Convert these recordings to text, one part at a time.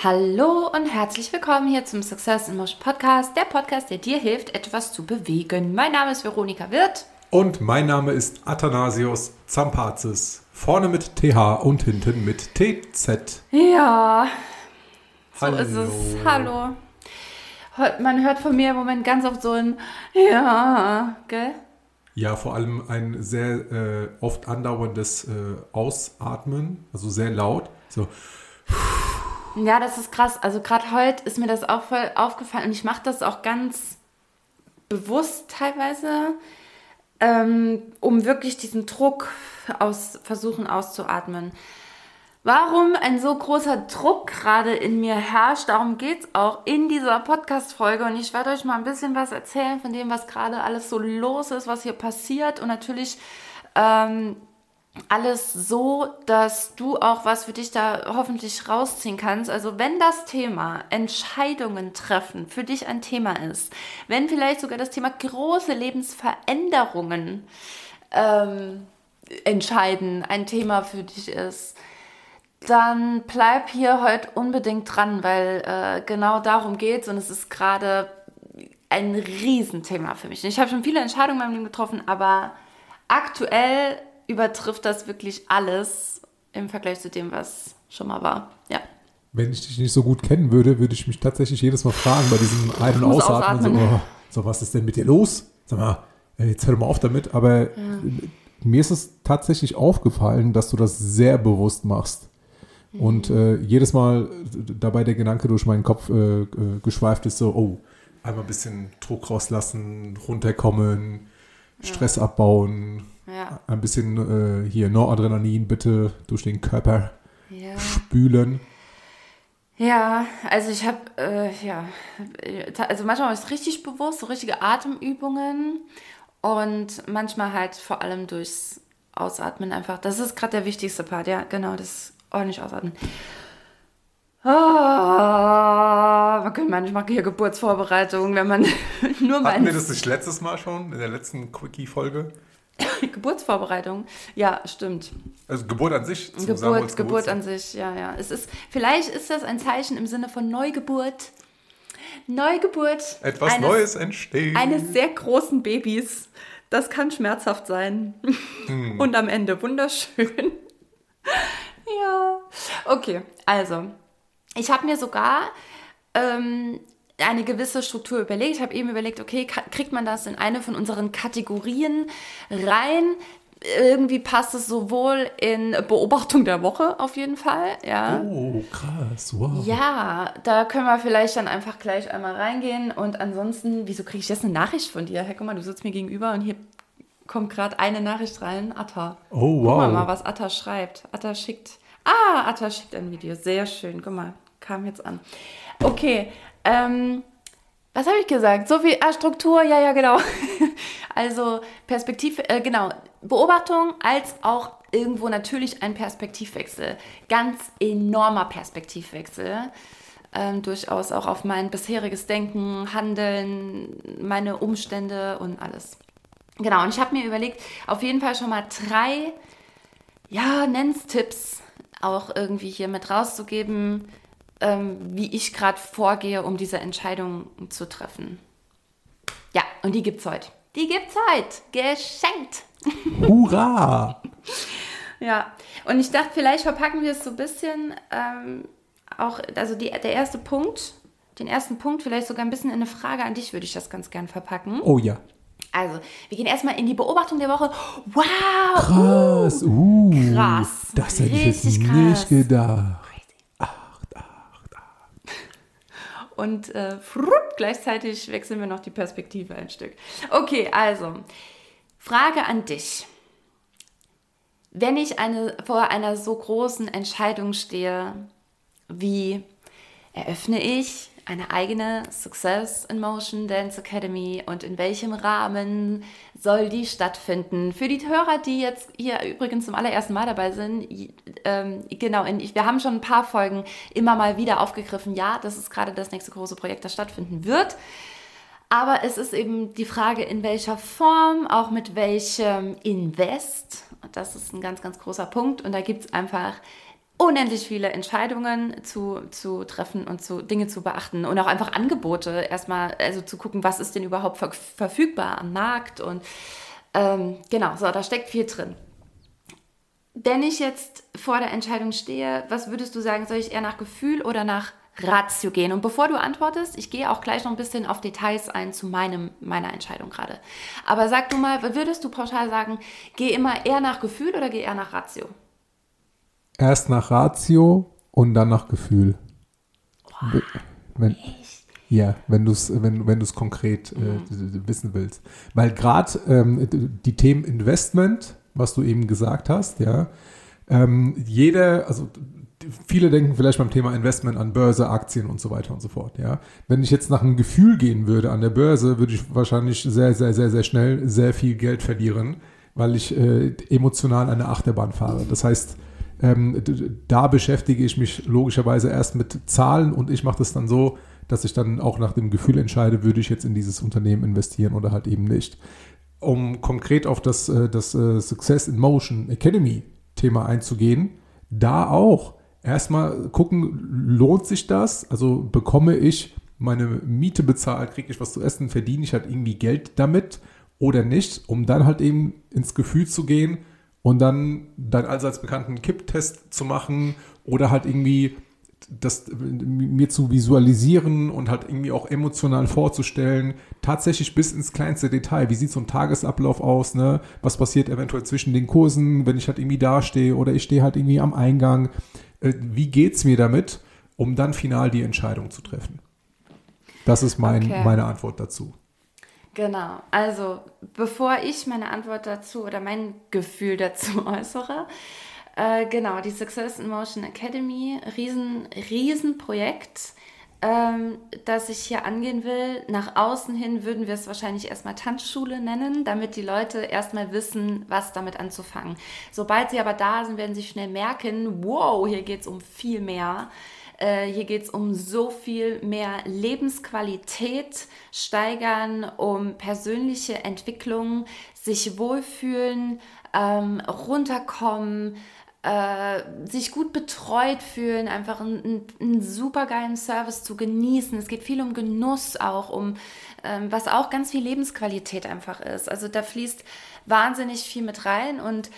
Hallo und herzlich willkommen hier zum Success in Motion Podcast, der Podcast, der dir hilft, etwas zu bewegen. Mein Name ist Veronika Wirth. Und mein Name ist Athanasius Zampazis. Vorne mit TH und hinten mit TZ. Ja, so Hallo. ist es. Hallo. Man hört von mir im Moment ganz oft so ein Ja, gell? Ja, vor allem ein sehr äh, oft andauerndes äh, Ausatmen, also sehr laut. So. Ja, das ist krass. Also gerade heute ist mir das auch voll aufgefallen und ich mache das auch ganz bewusst teilweise, ähm, um wirklich diesen Druck aus, versuchen auszuatmen. Warum ein so großer Druck gerade in mir herrscht, darum geht es auch in dieser Podcast-Folge. Und ich werde euch mal ein bisschen was erzählen von dem, was gerade alles so los ist, was hier passiert. Und natürlich ähm, alles so, dass du auch was für dich da hoffentlich rausziehen kannst. Also wenn das Thema Entscheidungen treffen für dich ein Thema ist, wenn vielleicht sogar das Thema große Lebensveränderungen ähm, entscheiden ein Thema für dich ist, dann bleib hier heute unbedingt dran, weil äh, genau darum geht es und es ist gerade ein Riesenthema für mich. Ich habe schon viele Entscheidungen in meinem Leben getroffen, aber aktuell übertrifft das wirklich alles im Vergleich zu dem, was schon mal war. Ja. Wenn ich dich nicht so gut kennen würde, würde ich mich tatsächlich jedes Mal fragen bei diesem Ein- und Ausatmen. So, oh, so, was ist denn mit dir los? Sag mal, jetzt hör mal auf damit. Aber ja. mir ist es tatsächlich aufgefallen, dass du das sehr bewusst machst. Mhm. Und äh, jedes Mal dabei der Gedanke durch meinen Kopf äh, äh, geschweift ist so, oh, einmal ein bisschen Druck rauslassen, runterkommen, Stress ja. abbauen, ja. Ein bisschen äh, hier Noradrenalin bitte durch den Körper ja. spülen. Ja, also ich habe, äh, ja, also manchmal ist es richtig bewusst, so richtige Atemübungen und manchmal halt vor allem durchs Ausatmen einfach. Das ist gerade der wichtigste Part, ja, genau, das ordentlich ausatmen. Oh, man könnte manchmal hier Geburtsvorbereitung, wenn man nur mal. Hatten wir das nicht letztes Mal schon, in der letzten Quickie-Folge? Geburtsvorbereitung. Ja, stimmt. Also Geburt an sich. Geburt, Geburt an sich, ja, ja. Es ist, vielleicht ist das ein Zeichen im Sinne von Neugeburt. Neugeburt. Etwas eines, Neues entsteht. Eines sehr großen Babys. Das kann schmerzhaft sein. Hm. Und am Ende wunderschön. ja. Okay, also. Ich habe mir sogar ähm, eine gewisse Struktur überlegt. Ich habe eben überlegt, okay, kriegt man das in eine von unseren Kategorien rein? Irgendwie passt es sowohl in Beobachtung der Woche auf jeden Fall, ja. Oh, krass, wow. Ja, da können wir vielleicht dann einfach gleich einmal reingehen. Und ansonsten, wieso kriege ich jetzt eine Nachricht von dir? Hey, guck mal, du sitzt mir gegenüber und hier kommt gerade eine Nachricht rein. Atta. Oh, wow. Guck mal, was Atta schreibt. Atta schickt. Ah, Atta schickt ein Video. Sehr schön. Guck mal, kam jetzt an. Okay, ähm, was habe ich gesagt? So viel ah, Struktur, ja, ja, genau. also Perspektiv, äh, genau, Beobachtung als auch irgendwo natürlich ein Perspektivwechsel. Ganz enormer Perspektivwechsel. Ähm, durchaus auch auf mein bisheriges Denken, Handeln, meine Umstände und alles. Genau, und ich habe mir überlegt, auf jeden Fall schon mal drei, ja, nenn's Tipps auch irgendwie hier mit rauszugeben, ähm, wie ich gerade vorgehe, um diese Entscheidung zu treffen. Ja, und die gibt's heute. Die gibt's heute. Geschenkt. Hurra! ja, und ich dachte, vielleicht verpacken wir es so ein bisschen ähm, auch, also die, der erste Punkt, den ersten Punkt vielleicht sogar ein bisschen in eine Frage an dich würde ich das ganz gern verpacken. Oh ja. Also, wir gehen erstmal in die Beobachtung der Woche. Wow! Krass! Uh, krass! Das hätte ich jetzt nicht gedacht. Und äh, frupp, gleichzeitig wechseln wir noch die Perspektive ein Stück. Okay, also, Frage an dich. Wenn ich eine, vor einer so großen Entscheidung stehe, wie eröffne ich eine eigene Success in Motion Dance Academy und in welchem Rahmen soll die stattfinden? Für die Hörer, die jetzt hier übrigens zum allerersten Mal dabei sind, ähm, genau, in, wir haben schon ein paar Folgen immer mal wieder aufgegriffen, ja, das ist gerade das nächste große Projekt, das stattfinden wird. Aber es ist eben die Frage, in welcher Form, auch mit welchem Invest. Das ist ein ganz, ganz großer Punkt. Und da gibt es einfach unendlich viele Entscheidungen zu, zu treffen und zu Dinge zu beachten und auch einfach Angebote erstmal, also zu gucken, was ist denn überhaupt ver verfügbar am Markt und ähm, genau, so, da steckt viel drin. Wenn ich jetzt vor der Entscheidung stehe, was würdest du sagen, soll ich eher nach Gefühl oder nach Ratio gehen? Und bevor du antwortest, ich gehe auch gleich noch ein bisschen auf Details ein zu meinem, meiner Entscheidung gerade. Aber sag du mal, würdest du pauschal sagen, geh immer eher nach Gefühl oder geh eher nach Ratio? Erst nach Ratio und dann nach Gefühl. Oh, wenn, ja, wenn du es wenn, wenn konkret äh, mhm. wissen willst. Weil gerade ähm, die Themen Investment, was du eben gesagt hast, ja, ähm, jeder, also viele denken vielleicht beim Thema Investment an Börse, Aktien und so weiter und so fort. Ja, wenn ich jetzt nach einem Gefühl gehen würde an der Börse, würde ich wahrscheinlich sehr, sehr, sehr, sehr schnell sehr viel Geld verlieren, weil ich äh, emotional eine Achterbahn fahre. Das heißt, ähm, da beschäftige ich mich logischerweise erst mit Zahlen und ich mache das dann so, dass ich dann auch nach dem Gefühl entscheide, würde ich jetzt in dieses Unternehmen investieren oder halt eben nicht. Um konkret auf das, äh, das äh, Success in Motion Academy Thema einzugehen, da auch erstmal gucken, lohnt sich das? Also bekomme ich meine Miete bezahlt, kriege ich was zu essen, verdiene ich halt irgendwie Geld damit oder nicht, um dann halt eben ins Gefühl zu gehen, und dann deinen allseits bekannten Kipptest zu machen oder halt irgendwie das mir zu visualisieren und halt irgendwie auch emotional vorzustellen, tatsächlich bis ins kleinste Detail. Wie sieht so ein Tagesablauf aus? Ne? Was passiert eventuell zwischen den Kursen, wenn ich halt irgendwie dastehe oder ich stehe halt irgendwie am Eingang? Äh, wie geht's mir damit, um dann final die Entscheidung zu treffen? Das ist mein, okay. meine Antwort dazu. Genau, also bevor ich meine Antwort dazu oder mein Gefühl dazu äußere, äh, genau, die Success in Motion Academy, riesen, riesen Projekt, ähm, das ich hier angehen will. Nach außen hin würden wir es wahrscheinlich erstmal Tanzschule nennen, damit die Leute erstmal wissen, was damit anzufangen. Sobald sie aber da sind, werden sie schnell merken, wow, hier geht es um viel mehr. Äh, hier geht es um so viel mehr Lebensqualität steigern, um persönliche Entwicklung, sich wohlfühlen, ähm, runterkommen, äh, sich gut betreut fühlen, einfach einen, einen super geilen Service zu genießen. Es geht viel um Genuss auch, um ähm, was auch ganz viel Lebensqualität einfach ist. Also da fließt wahnsinnig viel mit rein und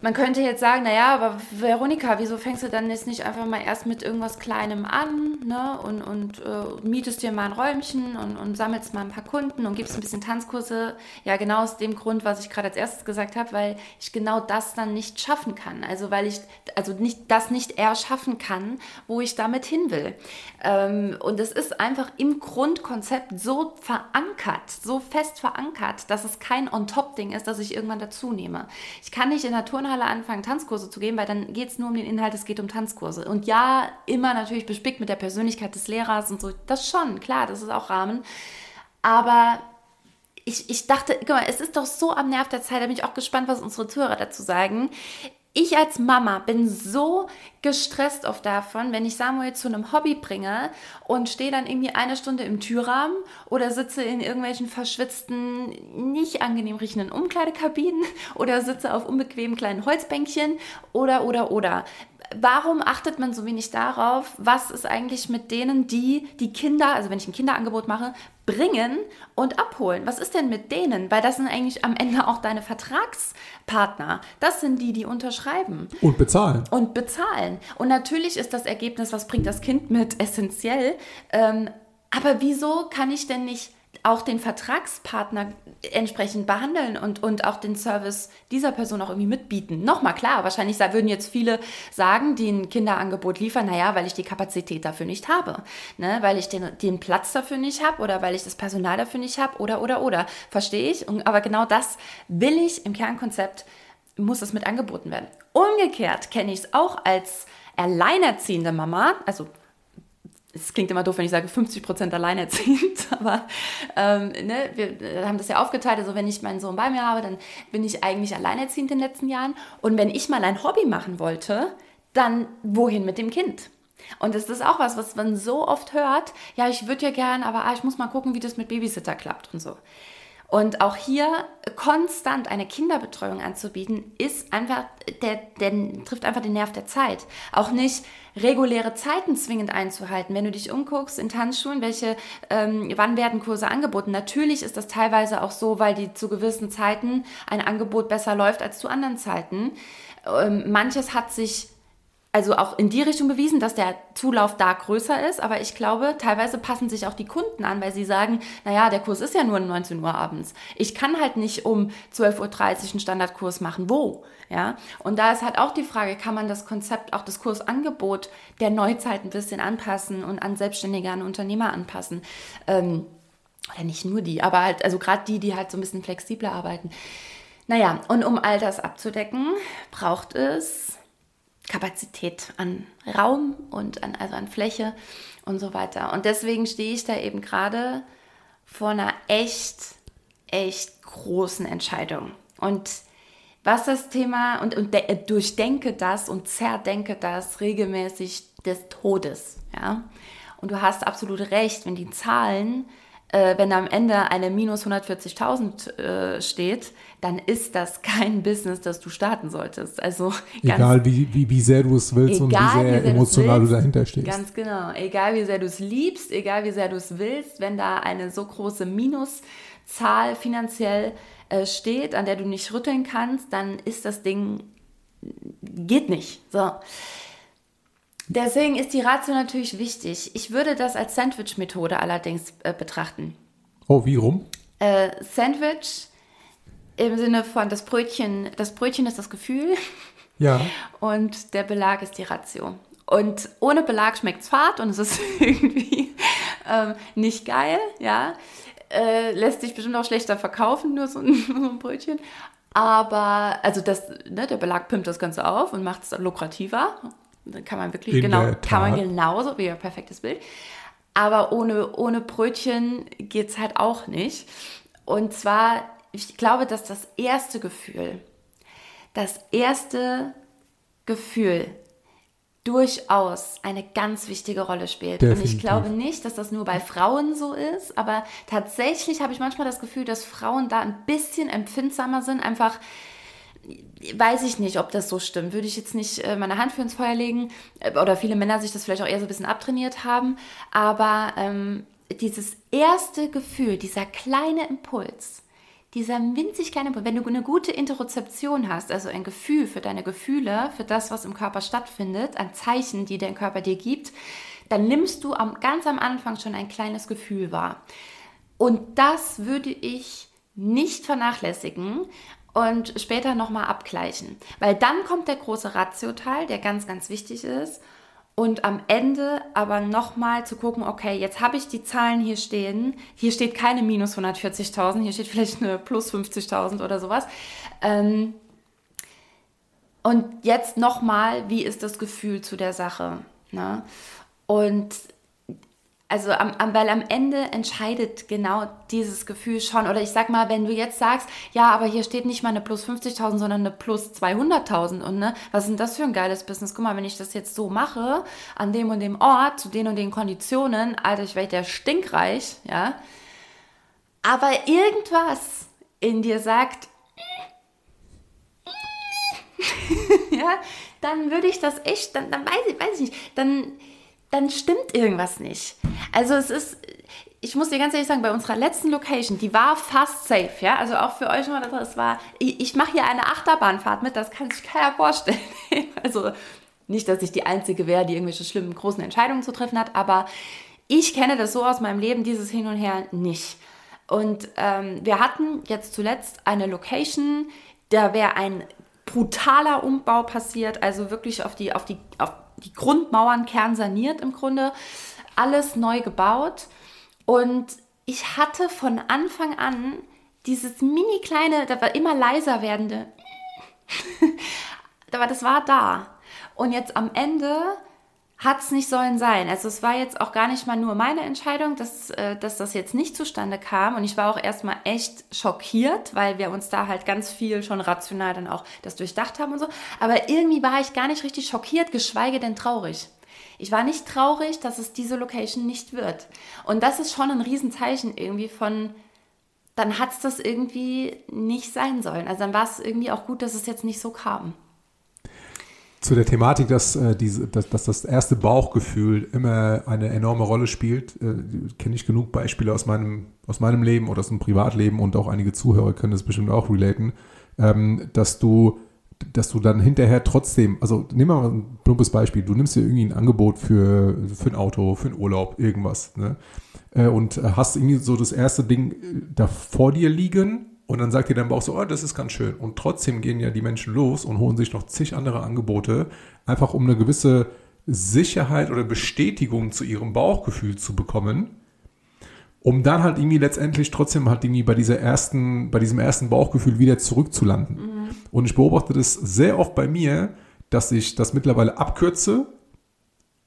man könnte jetzt sagen, naja, aber Veronika, wieso fängst du dann jetzt nicht einfach mal erst mit irgendwas Kleinem an ne? und, und äh, mietest dir mal ein Räumchen und, und sammelst mal ein paar Kunden und gibst ein bisschen Tanzkurse? Ja, genau aus dem Grund, was ich gerade als erstes gesagt habe, weil ich genau das dann nicht schaffen kann. Also weil ich also nicht das nicht erschaffen kann, wo ich damit hin will. Ähm, und es ist einfach im Grundkonzept so verankert, so fest verankert, dass es kein On-Top-Ding ist, das ich irgendwann dazu nehme. Ich kann nicht in Turn Turnhalle anfangen, Tanzkurse zu geben, weil dann geht es nur um den Inhalt, es geht um Tanzkurse. Und ja, immer natürlich bespickt mit der Persönlichkeit des Lehrers und so. Das schon, klar, das ist auch Rahmen. Aber ich, ich dachte, guck mal, es ist doch so am Nerv der Zeit, da bin ich auch gespannt, was unsere Zuhörer dazu sagen ich als Mama bin so gestresst oft davon, wenn ich Samuel zu einem Hobby bringe und stehe dann irgendwie eine Stunde im Türrahmen oder sitze in irgendwelchen verschwitzten, nicht angenehm riechenden Umkleidekabinen oder sitze auf unbequemen kleinen Holzbänkchen oder, oder, oder warum achtet man so wenig darauf, was ist eigentlich mit denen, die die Kinder, also wenn ich ein Kinderangebot mache, bringen und abholen? Was ist denn mit denen? Weil das sind eigentlich am Ende auch deine Vertragspartner. Das sind die, die unterschreiben. Und bezahlen. Und bezahlen. Und natürlich ist das Ergebnis, was bringt das Kind mit, essentiell. Ähm, aber wieso kann ich denn nicht auch den Vertragspartner entsprechend behandeln und, und auch den Service dieser Person auch irgendwie mitbieten. Nochmal klar, wahrscheinlich würden jetzt viele sagen, die ein Kinderangebot liefern, naja, weil ich die Kapazität dafür nicht habe, ne? weil ich den, den Platz dafür nicht habe oder weil ich das Personal dafür nicht habe oder, oder, oder. Verstehe ich, aber genau das will ich im Kernkonzept, muss es mit angeboten werden. Umgekehrt kenne ich es auch als alleinerziehende Mama, also es klingt immer doof, wenn ich sage 50 Prozent alleinerziehend, aber ähm, ne, wir haben das ja aufgeteilt. Also wenn ich meinen Sohn bei mir habe, dann bin ich eigentlich alleinerziehend in den letzten Jahren. Und wenn ich mal ein Hobby machen wollte, dann wohin mit dem Kind? Und das ist auch was, was man so oft hört. Ja, ich würde ja gern, aber ah, ich muss mal gucken, wie das mit Babysitter klappt und so. Und auch hier konstant eine Kinderbetreuung anzubieten, ist einfach, der, der trifft einfach den Nerv der Zeit. Auch nicht reguläre Zeiten zwingend einzuhalten. Wenn du dich umguckst in Tanzschulen, welche, ähm, wann werden Kurse angeboten? Natürlich ist das teilweise auch so, weil die zu gewissen Zeiten ein Angebot besser läuft als zu anderen Zeiten. Ähm, manches hat sich also auch in die Richtung bewiesen, dass der Zulauf da größer ist. Aber ich glaube, teilweise passen sich auch die Kunden an, weil sie sagen, naja, der Kurs ist ja nur 19 Uhr abends. Ich kann halt nicht um 12.30 Uhr einen Standardkurs machen. Wo? Ja. Und da ist halt auch die Frage, kann man das Konzept, auch das Kursangebot der Neuzeit ein bisschen anpassen und an Selbstständige, an Unternehmer anpassen. Ähm, oder nicht nur die, aber halt, also gerade die, die halt so ein bisschen flexibler arbeiten. Naja, und um all das abzudecken, braucht es Kapazität an Raum und an, also an Fläche und so weiter. Und deswegen stehe ich da eben gerade vor einer echt, echt großen Entscheidung. Und was das Thema und, und de, durchdenke das und zerdenke das regelmäßig des Todes. Ja? Und du hast absolut recht, wenn die Zahlen äh, wenn am Ende eine minus 140.000 äh, steht, dann ist das kein Business, das du starten solltest. Also egal wie, wie, wie sehr du es willst und wie sehr, wie sehr emotional du dahinter stehst. Ganz genau. Egal wie sehr du es liebst, egal wie sehr du es willst, wenn da eine so große Minuszahl finanziell äh, steht, an der du nicht rütteln kannst, dann ist das Ding geht nicht. So. Deswegen ist die Ratio natürlich wichtig. Ich würde das als Sandwich-Methode allerdings äh, betrachten. Oh, wie rum? Äh, Sandwich im Sinne von das Brötchen, das Brötchen ist das Gefühl. Ja. Und der Belag ist die Ratio. Und ohne Belag schmeckt es fad und es ist irgendwie ähm, nicht geil, ja. Äh, lässt sich bestimmt auch schlechter verkaufen, nur so ein, so ein Brötchen. Aber, also das, ne, der Belag pimmt das Ganze auf und macht es lukrativer. Kann man wirklich In genau, kann man genauso, wie ein perfektes Bild. Aber ohne, ohne Brötchen geht es halt auch nicht. Und zwar, ich glaube, dass das erste Gefühl, das erste Gefühl durchaus eine ganz wichtige Rolle spielt. Definitiv. Und ich glaube nicht, dass das nur bei Frauen so ist, aber tatsächlich habe ich manchmal das Gefühl, dass Frauen da ein bisschen empfindsamer sind, einfach weiß ich nicht, ob das so stimmt. Würde ich jetzt nicht äh, meine Hand für ins Feuer legen. Äh, oder viele Männer sich das vielleicht auch eher so ein bisschen abtrainiert haben. Aber ähm, dieses erste Gefühl, dieser kleine Impuls, dieser winzig kleine Impuls, wenn du eine gute Interozeption hast, also ein Gefühl für deine Gefühle, für das, was im Körper stattfindet, ein Zeichen, die dein Körper dir gibt, dann nimmst du am, ganz am Anfang schon ein kleines Gefühl wahr. Und das würde ich nicht vernachlässigen, und später nochmal abgleichen. Weil dann kommt der große Ratio-Teil, der ganz, ganz wichtig ist. Und am Ende aber nochmal zu gucken, okay, jetzt habe ich die Zahlen hier stehen. Hier steht keine minus 140.000, hier steht vielleicht eine plus 50.000 oder sowas. Ähm, und jetzt nochmal, wie ist das Gefühl zu der Sache? Ne? Und also am, am, weil am Ende entscheidet genau dieses Gefühl schon. Oder ich sag mal, wenn du jetzt sagst, ja, aber hier steht nicht mal eine plus 50.000, sondern eine plus 200.000 und ne, was ist denn das für ein geiles Business? Guck mal, wenn ich das jetzt so mache, an dem und dem Ort, zu den und den Konditionen, Alter, ich werde ja stinkreich, ja. Aber irgendwas in dir sagt, ja, dann würde ich das echt, dann, dann weiß ich, weiß ich nicht, dann dann stimmt irgendwas nicht. Also es ist, ich muss dir ganz ehrlich sagen, bei unserer letzten Location, die war fast safe, ja. Also auch für euch mal, das war, ich, ich mache hier eine Achterbahnfahrt mit, das kann sich keiner vorstellen. also nicht, dass ich die Einzige wäre, die irgendwelche schlimmen, großen Entscheidungen zu treffen hat, aber ich kenne das so aus meinem Leben, dieses Hin und Her nicht. Und ähm, wir hatten jetzt zuletzt eine Location, da wäre ein brutaler Umbau passiert, also wirklich auf die, auf die, auf die Grundmauern kernsaniert im Grunde, alles neu gebaut. Und ich hatte von Anfang an dieses mini kleine, da war immer leiser werdende, aber das war da. Und jetzt am Ende hat es nicht sollen sein. Also es war jetzt auch gar nicht mal nur meine Entscheidung, dass, äh, dass das jetzt nicht zustande kam. Und ich war auch erstmal echt schockiert, weil wir uns da halt ganz viel schon rational dann auch das durchdacht haben und so. Aber irgendwie war ich gar nicht richtig schockiert, geschweige denn traurig. Ich war nicht traurig, dass es diese Location nicht wird. Und das ist schon ein Riesenzeichen irgendwie von, dann hat es das irgendwie nicht sein sollen. Also dann war es irgendwie auch gut, dass es jetzt nicht so kam. Zu der Thematik, dass, äh, diese, dass, dass, das erste Bauchgefühl immer eine enorme Rolle spielt, äh, kenne ich genug Beispiele aus meinem, aus meinem Leben oder aus dem Privatleben und auch einige Zuhörer können das bestimmt auch relaten, ähm, dass du dass du dann hinterher trotzdem, also nehmen wir mal ein plumpes Beispiel, du nimmst dir irgendwie ein Angebot für, für ein Auto, für einen Urlaub, irgendwas, ne? Äh, und hast irgendwie so das erste Ding äh, da vor dir liegen und dann sagt dir dein Bauch so, oh, das ist ganz schön. Und trotzdem gehen ja die Menschen los und holen sich noch zig andere Angebote, einfach um eine gewisse Sicherheit oder Bestätigung zu ihrem Bauchgefühl zu bekommen, um dann halt irgendwie letztendlich trotzdem halt irgendwie bei dieser ersten, bei diesem ersten Bauchgefühl wieder zurückzulanden. Mhm. Und ich beobachte das sehr oft bei mir, dass ich das mittlerweile abkürze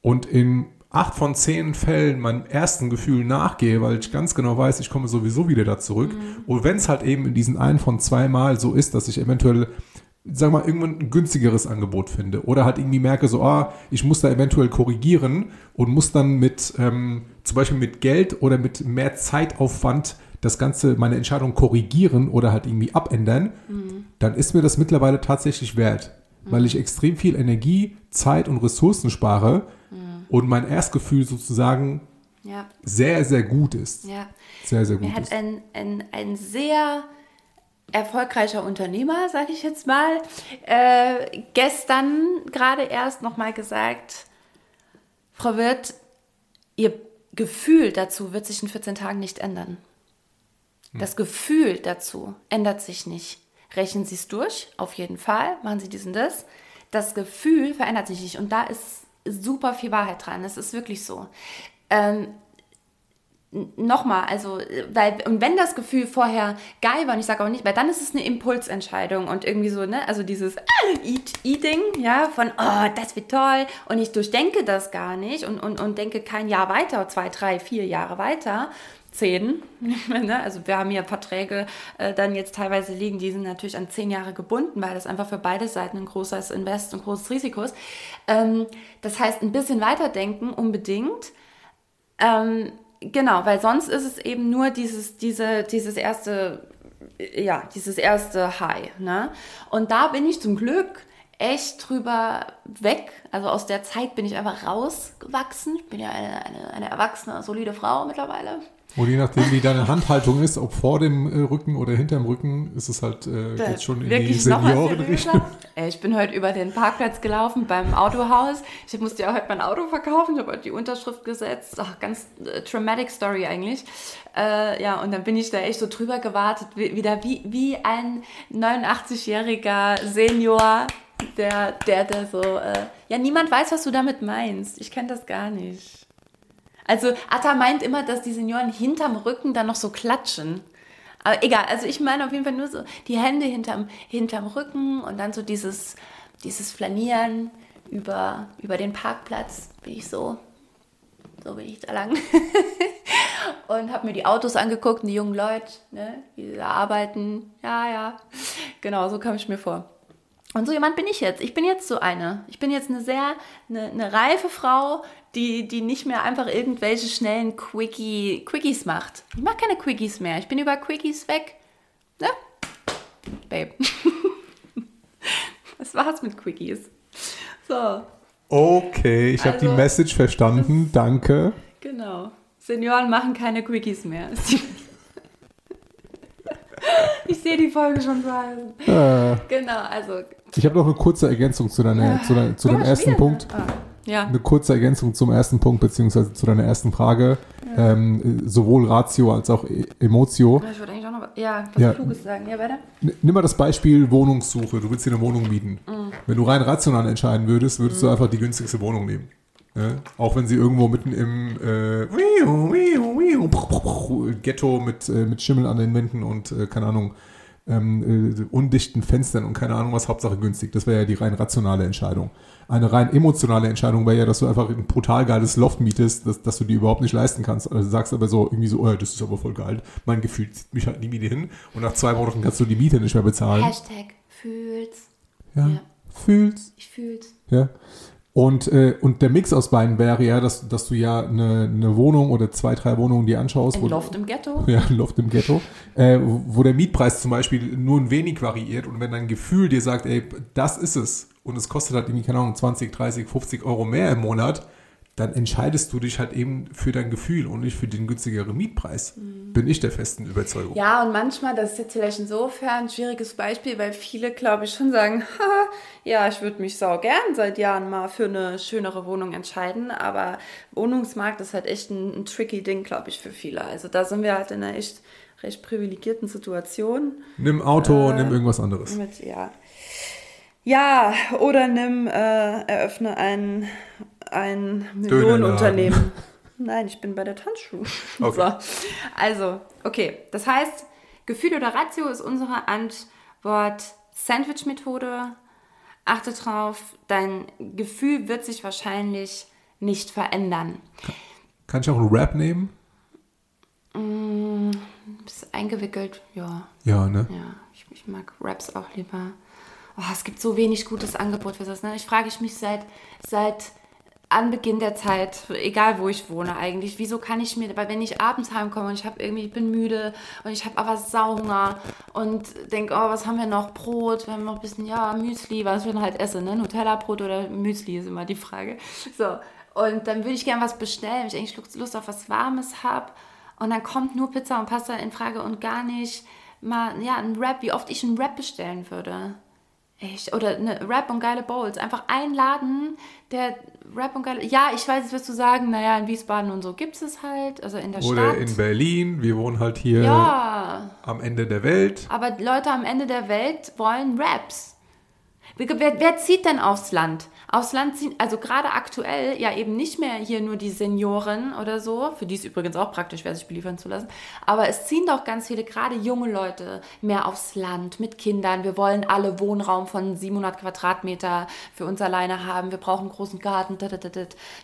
und in acht von zehn Fällen meinem ersten Gefühl nachgehe, weil ich ganz genau weiß, ich komme sowieso wieder da zurück. Mhm. Und wenn es halt eben in diesen einen von zwei Mal so ist, dass ich eventuell, sag mal, irgendwann ein günstigeres Angebot finde oder halt irgendwie merke, so, ah, ich muss da eventuell korrigieren und muss dann mit, ähm, zum Beispiel mit Geld oder mit mehr Zeitaufwand das Ganze, meine Entscheidung korrigieren oder halt irgendwie abändern, mhm. dann ist mir das mittlerweile tatsächlich wert, mhm. weil ich extrem viel Energie, Zeit und Ressourcen spare, und mein Erstgefühl sozusagen ja. sehr, sehr gut ist. Ja. Sehr, sehr gut Mir hat ein, ein, ein sehr erfolgreicher Unternehmer, sage ich jetzt mal, äh, gestern gerade erst nochmal gesagt, Frau Wirth, Ihr Gefühl dazu wird sich in 14 Tagen nicht ändern. Hm. Das Gefühl dazu ändert sich nicht. Rechnen Sie es durch, auf jeden Fall, machen Sie dies und das. Das Gefühl verändert sich nicht. Und da ist super viel Wahrheit dran. Das ist wirklich so. Ähm, nochmal, also, weil, und wenn das Gefühl vorher geil war, und ich sage auch nicht, weil dann ist es eine Impulsentscheidung und irgendwie so, ne, also dieses Eat-Eating, ja, von, oh, das wird toll, und ich durchdenke das gar nicht und, und, und denke kein Jahr weiter, zwei, drei, vier Jahre weiter, zehn. Ne? also wir haben hier Verträge äh, dann jetzt teilweise liegen, die sind natürlich an zehn Jahre gebunden, weil das einfach für beide Seiten ein großes Invest und großes Risiko ist. Ähm, das heißt, ein bisschen weiterdenken unbedingt. Ähm, genau, weil sonst ist es eben nur dieses, diese, dieses erste, ja, dieses erste High. Ne? Und da bin ich zum Glück echt drüber weg. Also aus der Zeit bin ich einfach rausgewachsen. Ich bin ja eine, eine, eine erwachsene, solide Frau mittlerweile. Und je nachdem, wie deine Handhaltung ist, ob vor dem äh, Rücken oder hinterm Rücken, ist es halt äh, jetzt schon in die Seniorenrichtung. Ich bin heute über den Parkplatz gelaufen beim Autohaus. Ich musste ja heute mein Auto verkaufen. Ich habe heute die Unterschrift gesetzt. Ach, ganz äh, traumatic Story eigentlich. Äh, ja, und dann bin ich da echt so drüber gewartet, wie, wieder wie, wie ein 89-jähriger Senior, der, der, der so, äh, ja, niemand weiß, was du damit meinst. Ich kenne das gar nicht. Also Atta meint immer, dass die Senioren hinterm Rücken dann noch so klatschen. Aber egal, also ich meine auf jeden Fall nur so die Hände hinterm, hinterm Rücken und dann so dieses, dieses Flanieren über, über den Parkplatz, wie ich so, so bin ich da lang. und habe mir die Autos angeguckt, die jungen Leute, ne, wie da arbeiten. Ja, ja, genau, so kam ich mir vor. Und so jemand bin ich jetzt. Ich bin jetzt so eine. Ich bin jetzt eine sehr, eine, eine reife Frau, die, die nicht mehr einfach irgendwelche schnellen Quickie, Quickies macht. Ich mache keine Quickies mehr. Ich bin über Quickies weg. Ne? Babe. das war's mit Quickies. So. Okay, ich also, habe die Message verstanden. Danke. Genau. Senioren machen keine Quickies mehr. ich sehe die Folge schon so. Äh. Genau, also. Ich habe noch eine kurze Ergänzung zu, deiner, zu, deiner, zu dem ersten Punkt. Ah. Ja. Eine kurze Ergänzung zum ersten Punkt, beziehungsweise zu deiner ersten Frage. Ja. Ähm, sowohl Ratio als auch e Emotio. Ich würde eigentlich auch noch ja, was ja. Kluges sagen. Ja, weiter. Nimm mal das Beispiel Wohnungssuche. Du willst dir eine Wohnung mieten. Mhm. Wenn du rein rational entscheiden würdest, würdest mhm. du einfach die günstigste Wohnung nehmen. Ja? Auch wenn sie irgendwo mitten im äh, Ghetto mit, äh, mit Schimmel an den Wänden und, äh, keine Ahnung, ähm, äh, undichten Fenstern und keine Ahnung was, Hauptsache günstig. Das wäre ja die rein rationale Entscheidung. Eine rein emotionale Entscheidung wäre ja, dass du einfach ein brutal geiles Loft mietest, dass, dass du die überhaupt nicht leisten kannst. Also sagst aber so irgendwie so, oh, das ist aber voll geil. Mein Gefühl zieht mich halt nie wieder hin und nach zwei Wochen kannst du die Miete nicht mehr bezahlen. Hashtag fühl's. Ja, ja. fühl's. Ich fühl's. Ja. Und, äh, und der Mix aus beiden wäre ja, dass, dass du ja eine, eine Wohnung oder zwei, drei Wohnungen dir anschaust. Ein Loft im Ghetto. Ja, ein Loft im Ghetto. Äh, wo der Mietpreis zum Beispiel nur ein wenig variiert und wenn dein Gefühl dir sagt, ey, das ist es und es kostet halt irgendwie, keine Ahnung, 20, 30, 50 Euro mehr im Monat, dann entscheidest du dich halt eben für dein Gefühl und nicht für den günstigeren Mietpreis. Mhm. Bin ich der festen Überzeugung. Ja, und manchmal, das ist jetzt vielleicht insofern ein schwieriges Beispiel, weil viele, glaube ich, schon sagen, ja, ich würde mich sau gern seit Jahren mal für eine schönere Wohnung entscheiden, aber Wohnungsmarkt ist halt echt ein, ein tricky Ding, glaube ich, für viele. Also da sind wir halt in einer echt recht privilegierten Situation. Nimm Auto, äh, nimm irgendwas anderes. Mit, ja. Ja, oder nimm, äh, eröffne ein ein Millionenunternehmen. Nein, ich bin bei der Tanzschule. Okay. So. Also, okay. Das heißt, Gefühl oder Ratio ist unsere Antwort Sandwich-Methode. Achte drauf, dein Gefühl wird sich wahrscheinlich nicht verändern. Kann ich auch einen Rap nehmen? Mm, ist eingewickelt, ja. Ja, ne? Ja, ich, ich mag Raps auch lieber. Oh, es gibt so wenig gutes Angebot für das. Ne? Ich frage mich seit, seit Anbeginn der Zeit, egal wo ich wohne eigentlich, wieso kann ich mir, weil wenn ich abends heimkomme und ich habe irgendwie, ich bin müde und ich habe aber Sauhunger und denke, oh, was haben wir noch? Brot, wir haben noch ein bisschen, ja, Müsli, was wir dann halt essen, ne? Nutella-Brot oder Müsli ist immer die Frage. So, und dann würde ich gerne was bestellen, wenn ich eigentlich Lust auf was Warmes habe und dann kommt nur Pizza und Pasta in Frage und gar nicht mal, ja, ein Wrap, wie oft ich einen Wrap bestellen würde. Echt? Oder eine Rap und geile Bowls. Einfach einladen, der Rap und geile. Ja, ich weiß, jetzt wirst du sagen, naja, in Wiesbaden und so gibt es halt, also in der Oder Stadt. Oder in Berlin, wir wohnen halt hier ja. am Ende der Welt. Aber Leute am Ende der Welt wollen Raps. Wer, wer zieht denn aufs Land? Aufs Land ziehen, also gerade aktuell ja eben nicht mehr hier nur die Senioren oder so, für die es übrigens auch praktisch wäre, sich beliefern zu lassen, aber es ziehen doch ganz viele, gerade junge Leute, mehr aufs Land mit Kindern. Wir wollen alle Wohnraum von 700 Quadratmeter für uns alleine haben. Wir brauchen einen großen Garten.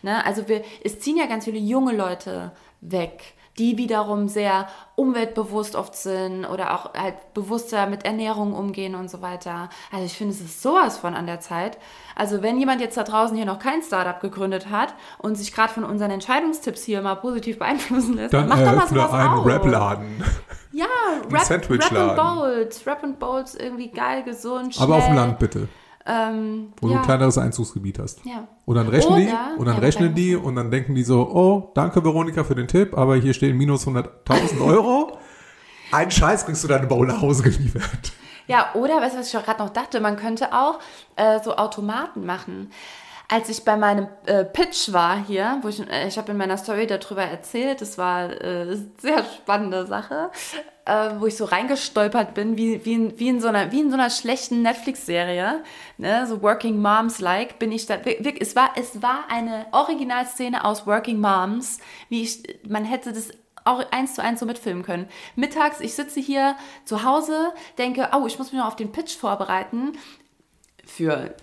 Ne? Also wir, es ziehen ja ganz viele junge Leute weg die wiederum sehr umweltbewusst oft sind oder auch halt bewusster mit Ernährung umgehen und so weiter. Also ich finde, es ist sowas von an der Zeit. Also wenn jemand jetzt da draußen hier noch kein Startup gegründet hat und sich gerade von unseren Entscheidungstipps hier mal positiv beeinflussen lässt, dann, dann mach doch mal sowas einen Rap-Laden. Ja, Rap, Rap and Bowls. Rap and Bowls irgendwie geil, gesund, schnell. Aber auf dem Land bitte. Ähm, wo ja. du ein kleineres Einzugsgebiet hast. Ja. Und dann rechnen Oder, die und dann ja, rechnen die und dann denken die so, oh, danke Veronika für den Tipp, aber hier stehen minus 100.000 Euro. Ein Scheiß kriegst du deine Bowl nach Hause geliefert. Ja, oder, weißt du, was ich gerade noch dachte, man könnte auch äh, so Automaten machen als ich bei meinem äh, Pitch war hier, wo ich, äh, ich habe in meiner Story darüber erzählt, das war äh, sehr spannende Sache, äh, wo ich so reingestolpert bin, wie, wie, in, wie, in, so einer, wie in so einer schlechten Netflix-Serie, ne? so Working Moms-like, bin ich da, es war, es war eine Originalszene aus Working Moms, wie ich, man hätte das auch eins zu eins so mitfilmen können. Mittags, ich sitze hier zu Hause, denke, oh, ich muss mich noch auf den Pitch vorbereiten, für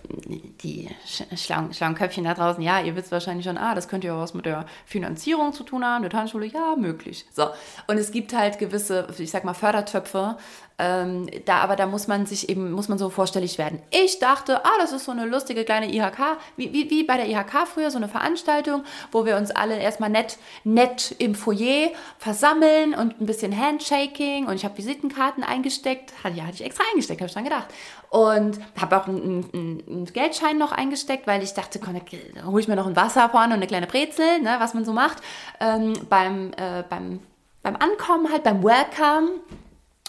die schlauen, schlauen Köpfchen da draußen, ja, ihr wisst wahrscheinlich schon, ah, das könnte ja was mit der Finanzierung zu tun haben, der Tanzschule, ja, möglich. So, und es gibt halt gewisse, ich sag mal, Fördertöpfe, ähm, da, aber da muss man sich eben, muss man so vorstellig werden. Ich dachte, ah, das ist so eine lustige kleine IHK, wie, wie, wie bei der IHK früher, so eine Veranstaltung, wo wir uns alle erstmal nett, nett im Foyer versammeln und ein bisschen Handshaking und ich habe Visitenkarten eingesteckt. Ja, hatte ich extra eingesteckt, habe ich dran gedacht. Und habe auch einen, einen, einen, Geldschein noch eingesteckt, weil ich dachte, komm, da hole ich mir noch ein Wasser vorne und eine kleine Brezel, ne, was man so macht. Ähm, beim, äh, beim, beim Ankommen halt, beim Welcome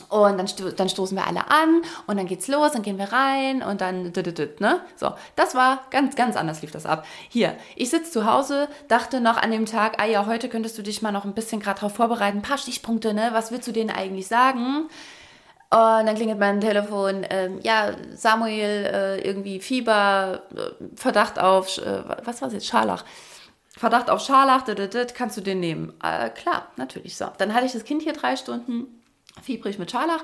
und dann, sto dann stoßen wir alle an und dann geht's los, dann gehen wir rein und dann, ne? So, das war ganz, ganz anders lief das ab. Hier, ich sitze zu Hause, dachte noch an dem Tag, ah ja, heute könntest du dich mal noch ein bisschen gerade darauf vorbereiten, ein paar Stichpunkte, ne? Was willst du denen eigentlich sagen? Und dann klingelt mein Telefon, ähm, ja, Samuel, äh, irgendwie Fieber, äh, Verdacht auf, äh, was war es jetzt, Scharlach. Verdacht auf Scharlach, kannst du den nehmen? Äh, klar, natürlich. So, dann hatte ich das Kind hier drei Stunden fiebrig mit Scharlach.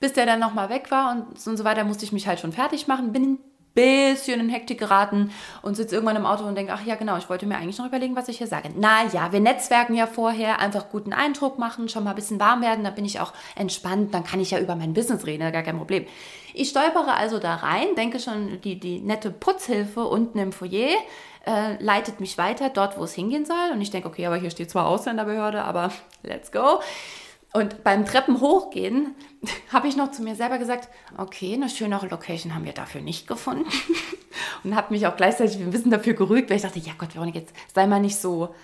Bis der dann nochmal weg war und so, und so weiter, musste ich mich halt schon fertig machen. Bin, bisschen in Hektik geraten und sitze irgendwann im Auto und denke, ach ja, genau, ich wollte mir eigentlich noch überlegen, was ich hier sage. Na ja, wir netzwerken ja vorher, einfach guten Eindruck machen, schon mal ein bisschen warm werden, dann bin ich auch entspannt, dann kann ich ja über mein Business reden, gar kein Problem. Ich stolpere also da rein, denke schon, die, die nette Putzhilfe unten im Foyer äh, leitet mich weiter dort, wo es hingehen soll. Und ich denke, okay, aber hier steht zwar Ausländerbehörde, aber let's go. Und beim Treppen hochgehen habe ich noch zu mir selber gesagt, okay, eine schönere Location haben wir dafür nicht gefunden. und habe mich auch gleichzeitig ein bisschen dafür gerügt, weil ich dachte, ja Gott, Veronika, jetzt sei mal nicht so,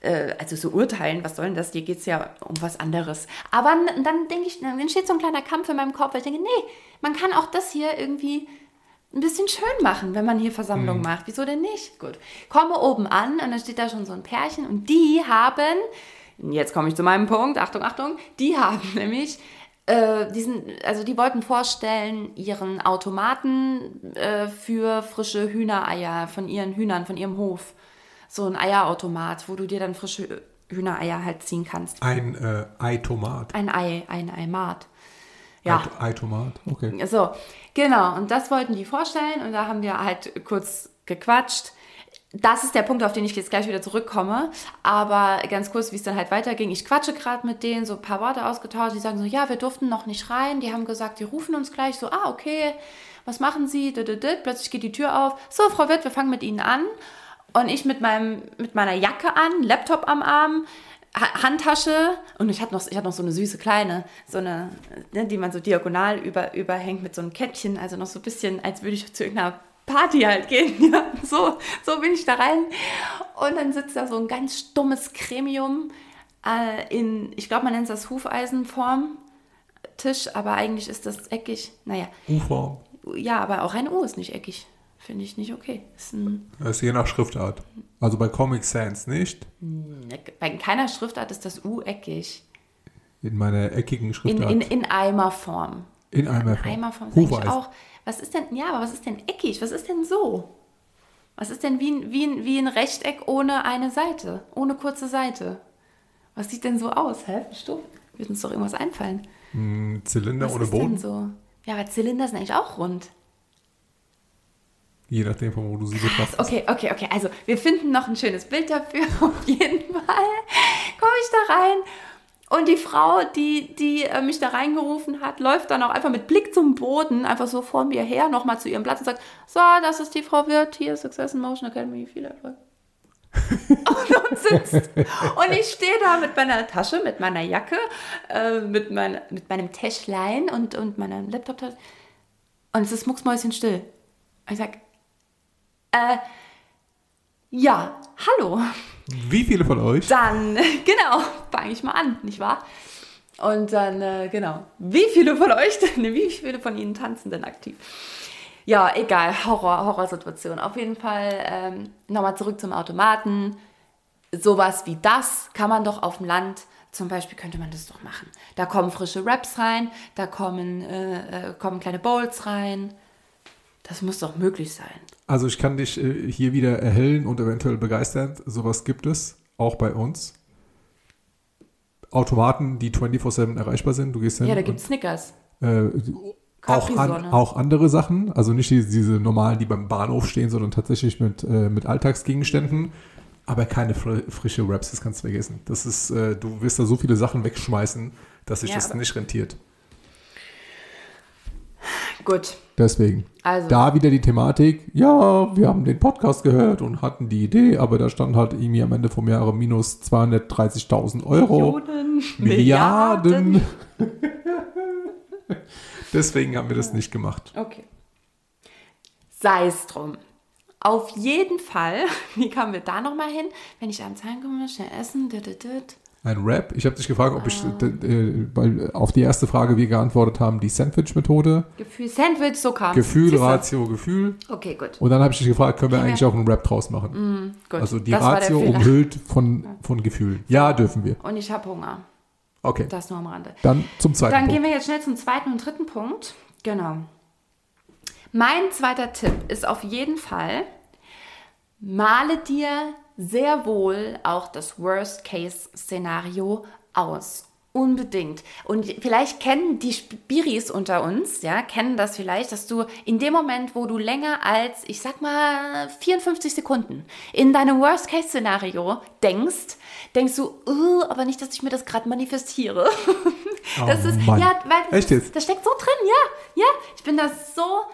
äh, also so urteilen, was soll denn das? Dir geht es ja um was anderes. Aber dann denke ich, dann entsteht so ein kleiner Kampf in meinem Kopf, weil ich denke, nee, man kann auch das hier irgendwie ein bisschen schön machen, wenn man hier Versammlung mhm. macht. Wieso denn nicht? Gut. Komme oben an und dann steht da schon so ein Pärchen und die haben, jetzt komme ich zu meinem Punkt, Achtung, Achtung, die haben nämlich äh, diesen, also die wollten vorstellen, ihren Automaten äh, für frische Hühnereier von ihren Hühnern, von ihrem Hof. So ein Eierautomat, wo du dir dann frische Hühnereier halt ziehen kannst. Ein äh, Eitomat. Ein Ei, ein Eimat. Ja. Eitomat, okay. So, genau. Und das wollten die vorstellen und da haben wir halt kurz gequatscht. Das ist der Punkt, auf den ich jetzt gleich wieder zurückkomme. Aber ganz kurz, wie es dann halt weiterging. Ich quatsche gerade mit denen, so ein paar Worte ausgetauscht. Die sagen so, ja, wir durften noch nicht rein. Die haben gesagt, die rufen uns gleich. So, ah, okay, was machen Sie? Plötzlich geht die Tür auf. So, Frau Witt, wir fangen mit Ihnen an. Und ich mit, meinem, mit meiner Jacke an, Laptop am Arm, Handtasche und ich hatte noch, ich hatte noch so eine süße kleine, so eine, ne, die man so diagonal über, überhängt mit so einem Kettchen, also noch so ein bisschen, als würde ich zu irgendeiner Party halt gehen. Ja, so, so bin ich da rein. Und dann sitzt da so ein ganz stummes Gremium äh, in, ich glaube, man nennt das Hufeisenform. Tisch, aber eigentlich ist das eckig. Naja. U-Form. Ja, aber auch ein U ist nicht eckig. Finde ich nicht okay. Ist das ist je nach Schriftart. Also bei Comic Sans nicht? Bei keiner Schriftart ist das U eckig. In meiner eckigen Schriftart? In, in, in Eimerform. In Eimerform. In Eimerform ist auch. Was ist denn, ja, aber was ist denn eckig? Was ist denn so? Was ist denn wie ein, wie ein, wie ein Rechteck ohne eine Seite? Ohne kurze Seite? Was sieht denn so aus? Hä? Stumm? Wird uns doch irgendwas einfallen. Ein Zylinder was ohne Boden? Denn so? Ja, aber Zylinder sind eigentlich auch rund. Je nachdem, von wo du sie betrachtest. Okay, okay, okay. Also, wir finden noch ein schönes Bild dafür. Auf jeden Fall komme ich da rein. Und die Frau, die, die äh, mich da reingerufen hat, läuft dann auch einfach mit Blick zum Boden, einfach so vor mir her, nochmal zu ihrem Platz und sagt: So, das ist die Frau Wirt, hier Success in Motion Academy, viel Erfolg. und, sitzt. und ich stehe da mit meiner Tasche, mit meiner Jacke, äh, mit, mein, mit meinem Täschlein und, und meinem Laptop. Und es ist mucksmäuschenstill. Und ich sage, äh, ja, hallo. Wie viele von euch? Dann, genau, fange ich mal an, nicht wahr? Und dann, äh, genau, wie viele von euch, wie viele von Ihnen tanzen denn aktiv? Ja, egal, Horror, Horrorsituation. Auf jeden Fall ähm, nochmal zurück zum Automaten. Sowas wie das kann man doch auf dem Land, zum Beispiel könnte man das doch machen. Da kommen frische Raps rein, da kommen, äh, äh, kommen kleine Bowls rein. Das muss doch möglich sein. Also ich kann dich äh, hier wieder erhellen und eventuell begeistern. Sowas gibt es, auch bei uns. Automaten, die 24-7 erreichbar sind. Du gehst hin. Ja, da gibt es Snickers. Äh, auch, an, auch, andere Sachen, also nicht diese, diese, normalen, die beim Bahnhof stehen, sondern tatsächlich mit, äh, mit Alltagsgegenständen. Aber keine fr frische Wraps, das kannst du vergessen. Das ist, äh, du wirst da so viele Sachen wegschmeißen, dass sich ja, das nicht rentiert. Gut. Deswegen. Also. Da wieder die Thematik, ja, wir haben den Podcast gehört und hatten die Idee, aber da stand halt irgendwie am Ende vom Jahre minus 230.000 Euro. Millionen. Milliarden. Milliarden. Deswegen haben wir das nicht gemacht. Okay. Sei es drum. Auf jeden Fall, wie kamen wir da nochmal hin? Wenn ich abends heimkomme, schnell essen, dit, dit, dit. Ein Rap. Ich habe dich gefragt, ob ich, äh, auf die erste Frage wir geantwortet haben, die Sandwich-Methode. Gefühl, Sandwich, so kam Gefühl, Ratio, Gefühl. Okay, gut. Und dann habe ich dich gefragt, können wir okay, eigentlich auch einen Rap draus machen? Mm, gut. Also die das Ratio umhüllt von, von Gefühlen. Ja, dürfen wir. Und ich habe Hunger. Okay. Das nur am Rande. Dann zum zweiten Dann Punkt. gehen wir jetzt schnell zum zweiten und dritten Punkt. Genau. Mein zweiter Tipp ist auf jeden Fall, male dir sehr wohl auch das Worst-Case-Szenario aus. Unbedingt. Und vielleicht kennen die Spiris unter uns, ja, kennen das vielleicht, dass du in dem Moment, wo du länger als, ich sag mal, 54 Sekunden in deinem Worst-Case-Szenario denkst, denkst du, uh, aber nicht, dass ich mir das gerade manifestiere. das Oh ist, Mann. ja, weil das, das steckt so drin, ja, ja. Ich bin da so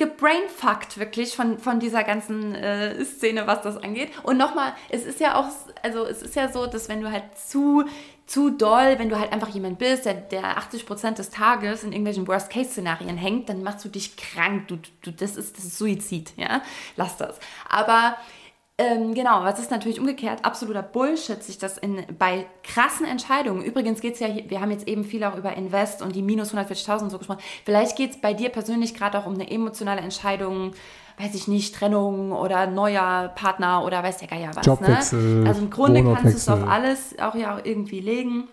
gebrainfuckt wirklich von, von dieser ganzen äh, Szene, was das angeht. Und nochmal, es ist ja auch, also es ist ja so, dass wenn du halt zu, zu doll, wenn du halt einfach jemand bist, der, der 80% des Tages in irgendwelchen Worst-Case-Szenarien hängt, dann machst du dich krank. Du, du, das, ist, das ist Suizid, ja. Lass das. Aber ähm, genau, was ist natürlich umgekehrt absoluter Bullshit, sich das in, bei krassen Entscheidungen, übrigens geht es ja, hier, wir haben jetzt eben viel auch über Invest und die minus 140.000 und so gesprochen, vielleicht geht es bei dir persönlich gerade auch um eine emotionale Entscheidung, weiß ich nicht, Trennung oder neuer Partner oder weiß der Geier was. Jobwechsel, ne? Also im Grunde kannst du es auf alles auch ja auch irgendwie legen.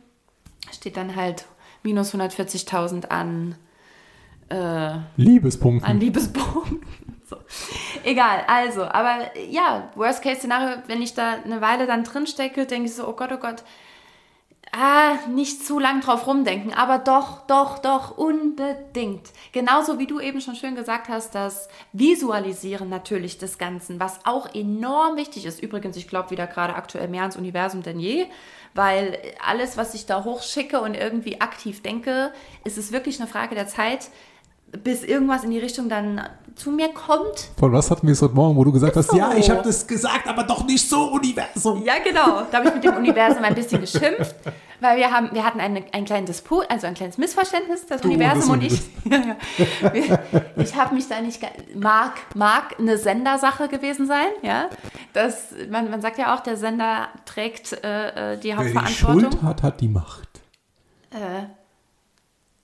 Steht dann halt minus 140.000 an äh, Liebespunkten. an Liebesbogen. So. Egal, also, aber ja, Worst-Case-Szenario, wenn ich da eine Weile dann drin stecke, denke ich so, oh Gott, oh Gott, ah, nicht zu lang drauf rumdenken, aber doch, doch, doch, unbedingt. Genauso wie du eben schon schön gesagt hast, das Visualisieren natürlich des Ganzen, was auch enorm wichtig ist. Übrigens, ich glaube wieder gerade aktuell mehr ans Universum denn je, weil alles, was ich da hochschicke und irgendwie aktiv denke, ist es wirklich eine Frage der Zeit, bis irgendwas in die Richtung dann zu mir kommt. Von was hatten wir es heute Morgen, wo du gesagt hast, so. ja, ich habe das gesagt, aber doch nicht so Universum. Ja, genau. Da habe ich mit dem Universum ein bisschen geschimpft, weil wir haben, wir hatten eine, ein kleines Disput, also ein kleines Missverständnis, das Du, Universum und ich. Wir- ich habe mich da nicht, mag, mag eine Sendersache gewesen sein, ja. Das, man, man sagt ja auch, der Sender trägt äh, äh, die Wer die Hauptverantwortung. Schuld hat, hat die Macht. äh,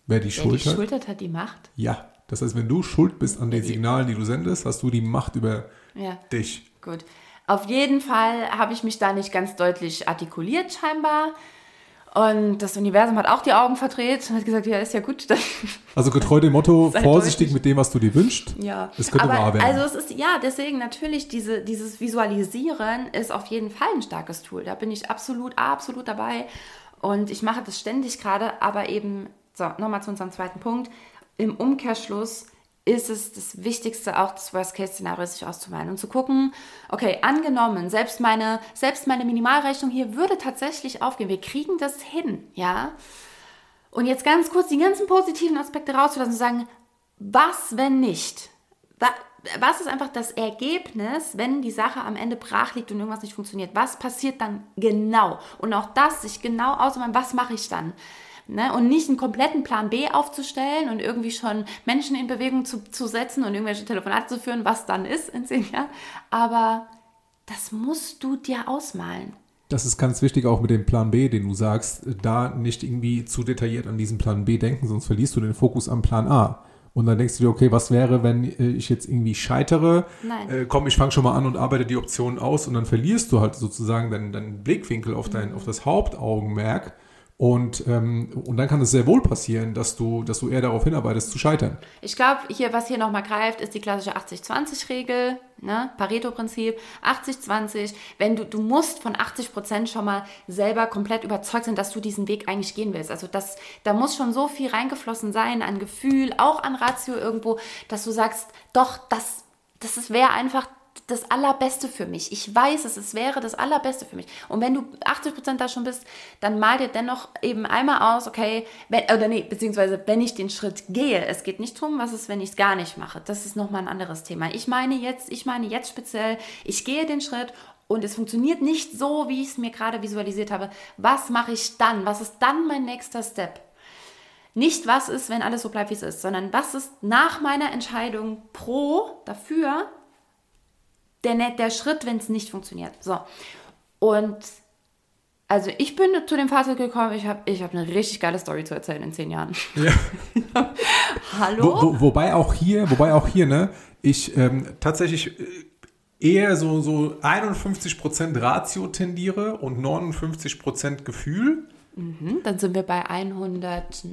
Wer die wer Schuld die hat, Schuld hat, hat die Macht. ja. Das heißt, wenn du schuld bist an den Signalen, die du sendest, hast du die Macht über Ja. dich. Gut. Auf jeden Fall habe ich mich da nicht ganz deutlich artikuliert, scheinbar. Und das Universum hat auch die Augen verdreht und hat gesagt, ja, ist ja gut. Also getreu dem Motto, vorsichtig deutlich. mit dem, was du dir wünschst. Ja, Es könnte aber wahr werden. also es ist ja deswegen natürlich diese, dieses Visualisieren ist auf jeden Fall ein starkes Tool. Da bin ich absolut absolut dabei und ich mache das ständig gerade. Aber eben so nochmal zu unserem zweiten Punkt. Im Umkehrschluss ist es das Wichtigste, auch das Worst-Case-Szenario sich auszumalen und zu gucken, okay, angenommen, selbst meine, selbst meine Minimalrechnung hier würde tatsächlich aufgehen. Wir kriegen das hin, ja. Und jetzt ganz kurz die ganzen positiven Aspekte rauszulassen und sagen, was, wenn nicht? Wa- Was ist einfach das Ergebnis, wenn die Sache am Ende brach liegt und irgendwas nicht funktioniert? Was passiert dann genau? Und auch das, sich genau ausmalen, was mache ich dann? Ne? Und nicht einen kompletten Plan B aufzustellen und irgendwie schon Menschen in Bewegung zu, zu setzen und irgendwelche Telefonate zu führen, was dann ist in zehn Jahren. Aber das musst du dir ausmalen. Das ist ganz wichtig auch mit dem Plan B, den du sagst, da nicht irgendwie zu detailliert an diesen Plan B denken, sonst verlierst du den Fokus am Plan A. Und dann denkst du dir, okay, was wäre, wenn äh, ich jetzt irgendwie scheitere? Nein. Äh, komm, ich fange schon mal an und arbeite die Optionen aus und dann verlierst du halt sozusagen deinen, deinen Blickwinkel auf, dein, auf das Hauptaugenmerk. Und, ähm, und dann kann es sehr wohl passieren, dass du, dass du eher darauf hinarbeitest, zu scheitern. Ich glaube, hier, was hier nochmal greift, ist die klassische 80-20-Regel, ne? Pareto-Prinzip, 80-20. Wenn du, du musst von 80 Prozent schon mal selber komplett überzeugt sein, dass du diesen Weg eigentlich gehen willst. Also das, da muss schon so viel reingeflossen sein an Gefühl, auch an Ratio irgendwo, dass du sagst, doch, das, das wäre einfach das Allerbeste für mich. Ich weiß es, es wäre das Allerbeste für mich. Und wenn du 80% da schon bist, dann mal dir dennoch eben einmal aus, okay, wenn, oder nee, beziehungsweise wenn ich den Schritt gehe, es geht nicht drum, was ist, wenn ich es gar nicht mache. Das ist nochmal ein anderes Thema. Ich meine jetzt, ich meine jetzt speziell, ich gehe den Schritt und es funktioniert nicht so, wie ich es mir gerade visualisiert habe. Was mache ich dann? Was ist dann mein nächster Step? Nicht, was ist, wenn alles so bleibt, wie es ist, sondern was ist nach meiner Entscheidung pro dafür der, der Schritt, wenn es nicht funktioniert. So. Und also ich bin zu dem Fazit gekommen, ich habe ich hab eine richtig geile Story zu erzählen in zehn Jahren. Hallo? Wo, wo, wobei auch hier, wobei auch hier, ne, ich ähm, tatsächlich äh, eher so, so 51% Ratio tendiere und 59% Gefühl. Hm, Dann sind wir bei 100.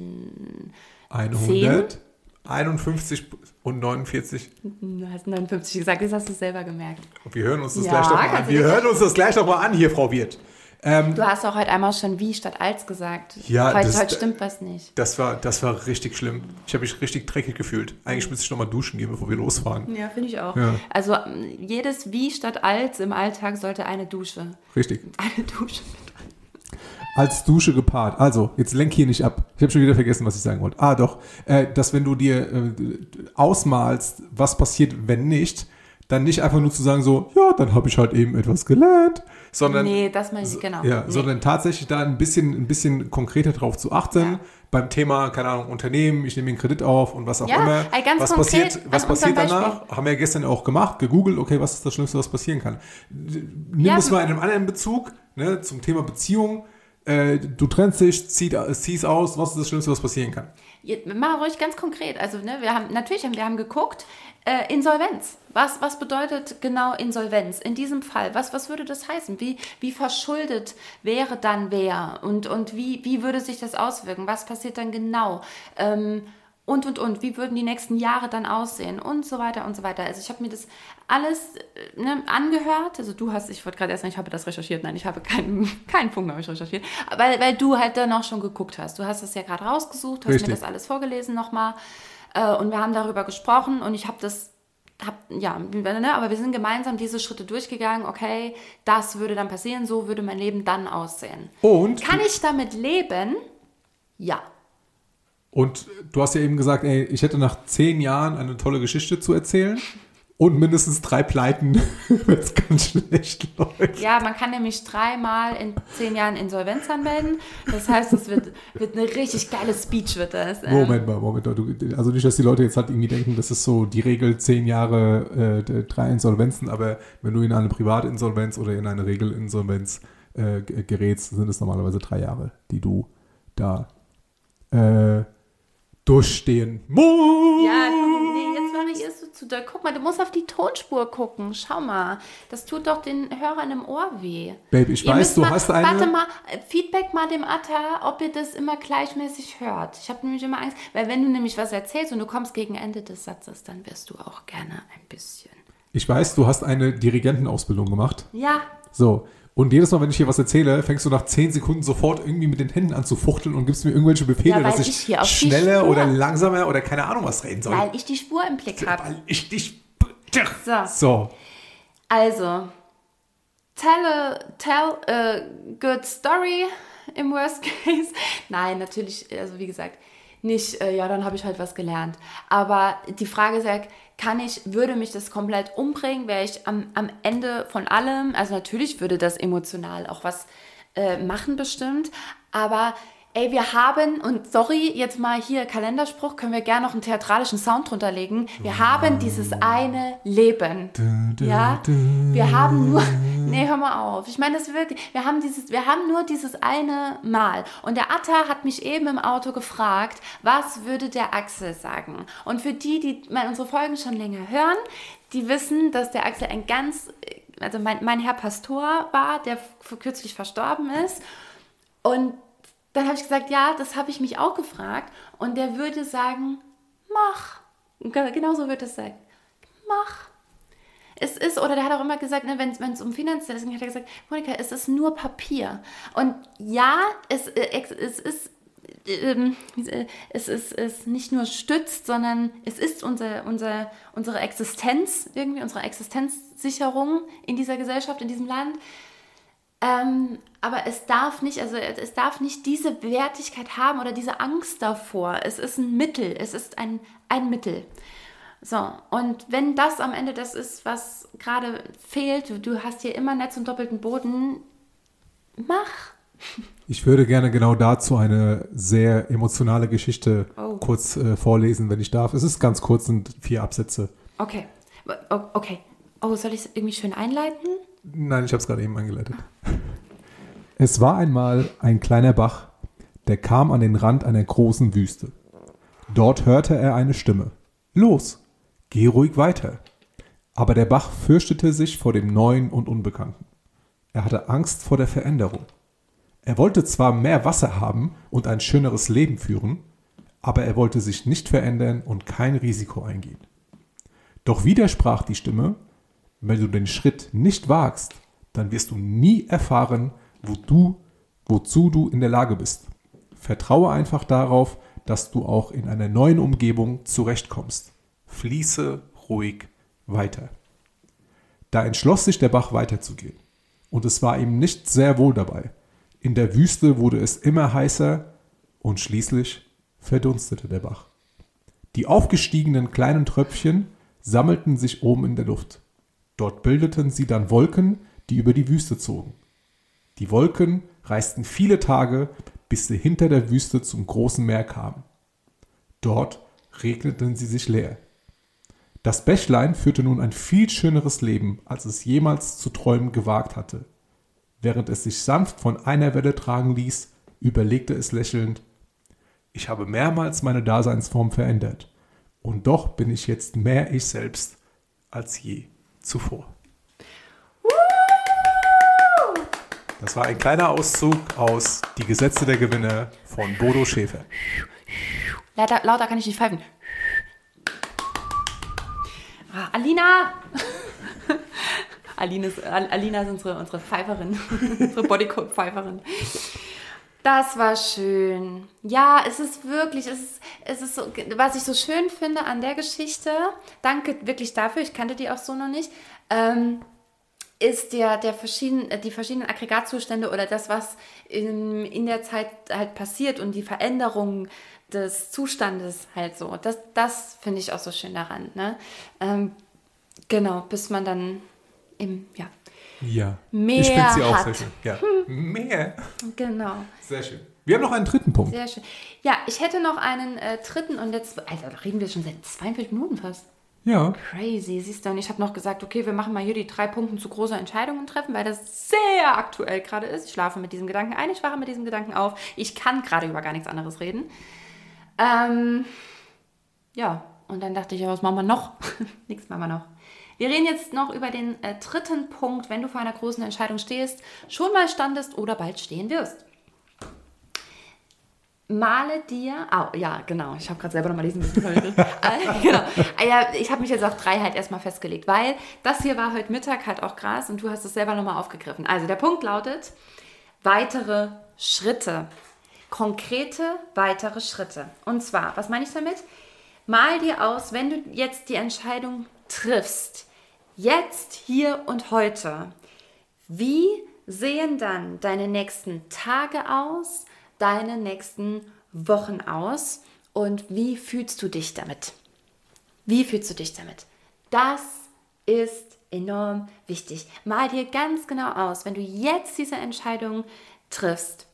100, 51 und 49. Du hast 59 gesagt, das hast du selber gemerkt. Wir hören uns das Ja, gleich doch mal an. Wir hören uns das gleich doch mal an hier, Frau Wirt. Ähm, du hast auch heute einmal schon wie statt als gesagt. Ja, heute, das, heute stimmt was nicht. Das war, das war richtig schlimm. Ich habe mich richtig dreckig gefühlt. Eigentlich müsste ich noch mal duschen gehen, bevor wir losfahren. Ja, finde ich auch. Ja. Also jedes wie statt als im Alltag sollte eine Dusche. Richtig. Eine Dusche als Dusche gepaart. Also, jetzt lenk hier nicht ab. Ich habe schon wieder vergessen, was ich sagen wollte. Ah, doch, äh, dass wenn du dir äh, ausmalst, was passiert, wenn nicht, dann nicht einfach nur zu sagen so, ja, dann habe ich halt eben etwas gelernt, sondern nee, das meine ich genau. Ja, nee. sondern tatsächlich da ein bisschen ein bisschen konkreter drauf zu achten ja. beim Thema keine Ahnung Unternehmen, ich nehme den Kredit auf und was auch ja, immer. Ganz was passiert was passiert danach? Haben wir ja gestern auch gemacht, gegoogelt, okay, was ist das Schlimmste, was passieren kann? Nimm ja, es mal in einem anderen Bezug, ne, zum Thema Beziehung äh, du trennst dich, zieh, ziehst aus, was ist das Schlimmste, was passieren kann? Mach ruhig ganz konkret. Also, ne, wir haben natürlich wir haben geguckt, äh, Insolvenz. Was, was bedeutet genau Insolvenz in diesem Fall? Was, was würde das heißen? Wie, wie verschuldet wäre dann wer? Und, und wie, wie würde sich das auswirken? Was passiert dann genau? Ähm, und, und, und, wie würden die nächsten Jahre dann aussehen und so weiter und so weiter. Also ich habe mir das alles äh, ne, angehört, also du hast, ich wollte gerade erst sagen, ich habe das recherchiert, nein, ich habe keinen, keinen Punkt habe ich recherchiert, weil, weil du halt dann auch schon geguckt hast. Du hast das ja gerade rausgesucht, hast Richtig. mir das alles vorgelesen nochmal äh, und wir haben darüber gesprochen und ich habe das hab, ja, ne, aber wir sind gemeinsam diese Schritte durchgegangen. Okay, das würde dann passieren, so würde mein Leben dann aussehen. Und? Kann ich damit leben? Ja. Und du hast ja eben gesagt, ey, ich hätte nach zehn Jahren eine tolle Geschichte zu erzählen und mindestens drei Pleiten, wenn es ganz schlecht läuft. Ja, man kann nämlich dreimal in zehn Jahren Insolvenz anmelden. Das heißt, es wird, wird eine richtig geile Speech, wird das. Ähm. Moment mal, Moment mal. Du, also nicht, dass die Leute jetzt halt irgendwie denken, das ist so die Regel zehn Jahre, äh, drei Insolvenzen, aber wenn du in eine Privatinsolvenz oder in eine Regelinsolvenz äh, gerätst, sind es normalerweise drei Jahre, die du da äh, durchstehen muss. Ja, nee, jetzt mache ich es so zu doll. Guck mal, du musst auf die Tonspur gucken. Schau mal. Das tut doch den Hörern im Ohr weh. Baby, ich ihr weiß, du mal, hast eine... Warte mal, Feedback mal dem Atta, ob ihr das immer gleichmäßig hört. Ich habe nämlich immer Angst, weil wenn du nämlich was erzählst und du kommst gegen Ende des Satzes, dann wirst du auch gerne ein bisschen... Ich weiß, du hast eine Dirigentenausbildung gemacht. Ja. So, und jedes Mal, wenn ich hier was erzähle, fängst du nach 10 Sekunden sofort irgendwie mit den Händen an zu fuchteln und gibst mir irgendwelche Befehle, ja, dass ich, ich schneller oder langsamer oder keine Ahnung was reden soll. Weil ich die Spur im Blick habe. Weil ich dich. So. so. Also, tell a, tell a good story im Worst Case. Nein, natürlich, also wie gesagt, nicht, äh, ja, dann habe ich halt was gelernt. Aber die Frage ist ja, kann ich, würde mich das komplett umbringen, wäre ich am, am Ende von allem, also natürlich würde das emotional auch was äh, machen bestimmt, aber ey, wir haben, und sorry, jetzt mal hier Kalenderspruch, können wir gerne noch einen theatralischen Sound drunter legen. Wir haben dieses eine Leben. Ja? Wir haben nur, nee, hör mal auf. Ich meine das wirklich, wir haben dieses, wir haben nur dieses eine Mal. Und der Atta hat mich eben im Auto gefragt, was würde der Axel sagen? Und für die, die unsere Folgen schon länger hören, die wissen, dass der Axel ein ganz, also mein, mein Herr Pastor war, der kürzlich verstorben ist. Und dann habe ich gesagt, ja, das habe ich mich auch gefragt. Und der würde sagen, mach. Genau so würde es sagen. Mach. Es ist, oder der hat auch immer gesagt, ne, wenn es um finanzielles ging, hat er gesagt, Monika, es ist nur Papier. Und ja, es, äh, es ist ähm, es ist, es nicht nur stützt, sondern es ist unser, unser, unsere Existenz, irgendwie unsere Existenzsicherung in dieser Gesellschaft, in diesem Land. Ähm, aber es darf nicht, also es darf nicht diese Wertigkeit haben oder diese Angst davor. Es ist ein Mittel, es ist ein, ein Mittel. So, und wenn das am Ende das ist, was gerade fehlt, du hast hier immer Netz und doppelten Boden, mach. Ich würde gerne genau dazu eine sehr emotionale Geschichte oh. kurz äh, vorlesen, wenn ich darf. Es ist ganz kurz, sind vier Absätze. Okay. Okay. Oh, soll ich es irgendwie schön einleiten? Nein, ich habe es gerade eben eingeleitet. Es war einmal ein kleiner Bach, der kam an den Rand einer großen Wüste. Dort hörte er eine Stimme. Los, geh ruhig weiter. Aber der Bach fürchtete sich vor dem Neuen und Unbekannten. Er hatte Angst vor der Veränderung. Er wollte zwar mehr Wasser haben und ein schöneres Leben führen, aber er wollte sich nicht verändern und kein Risiko eingehen. Doch widersprach die Stimme, wenn du den Schritt nicht wagst, dann wirst du nie erfahren, wo du, wozu du in der Lage bist. Vertraue einfach darauf, dass du auch in einer neuen Umgebung zurechtkommst. Fließe ruhig weiter. Da entschloss sich der Bach weiterzugehen. Und es war ihm nicht sehr wohl dabei. In der Wüste wurde es immer heißer und schließlich verdunstete der Bach. Die aufgestiegenen kleinen Tröpfchen sammelten sich oben in der Luft. Dort bildeten sie dann Wolken, die über die Wüste zogen. Die Wolken reisten viele Tage, bis sie hinter der Wüste zum großen Meer kamen. Dort regneten sie sich leer. Das Bächlein führte nun ein viel schöneres Leben, als es jemals zu träumen gewagt hatte. Während es sich sanft von einer Welle tragen ließ, überlegte es lächelnd, ich habe mehrmals meine Daseinsform verändert, und doch bin ich jetzt mehr ich selbst als je zuvor. Das war ein kleiner Auszug aus Die Gesetze der Gewinne von Bodo Schäfer. Lauter, lauter kann ich nicht pfeifen. Ah, Alina! Alina ist, Alina ist unsere, unsere Pfeiferin, unsere Bodycode-Pfeiferin. Das war schön. Ja, es ist wirklich, es ist, es ist so, was ich so schön finde an der Geschichte, danke wirklich dafür, ich kannte die auch so noch nicht, ähm, ist der, der verschieden, die verschiedenen Aggregatzustände oder das, was in, in der Zeit halt passiert und die Veränderungen des Zustandes halt so. Das, das finde ich auch so schön daran. Ne? Ähm, genau, bis man dann im, ja, ja. Mehr ich finde sie auch hat. sehr schön. Ja. Mehr. Genau. Sehr schön. Wir haben noch einen dritten Punkt. Sehr schön. Ja, ich hätte noch einen äh, dritten und jetzt, Alter, da reden wir schon seit 42 Minuten fast. Ja. Crazy, siehst du. Und ich habe noch gesagt, okay, wir machen mal hier die drei Punkte zu großer Entscheidungen treffen, weil das sehr aktuell gerade ist. Ich schlafe mit diesem Gedanken ein, ich wache mit diesem Gedanken auf. Ich kann gerade über gar nichts anderes reden. Ähm, ja, und dann dachte ich, ja, was machen wir noch? Nichts machen wir noch. Wir reden jetzt noch über den äh, dritten Punkt, wenn du vor einer großen Entscheidung stehst, schon mal standest oder bald stehen wirst. Male dir, oh, ja, genau, ich habe gerade selber nochmal müssen. äh, genau. Ah, ja, ich habe mich jetzt auf drei halt erstmal festgelegt, weil das hier war heute Mittag halt auch krass und du hast es selber nochmal aufgegriffen. Also der Punkt lautet, weitere Schritte. Konkrete weitere Schritte. Und zwar, was meine ich damit? Mal dir aus, wenn du jetzt die Entscheidung triffst, jetzt, hier und heute, wie sehen dann deine nächsten Tage aus, deine nächsten Wochen aus und wie fühlst du dich damit? Wie fühlst du dich damit? Das ist enorm wichtig. Mal dir ganz genau aus, wenn du jetzt diese Entscheidung triffst.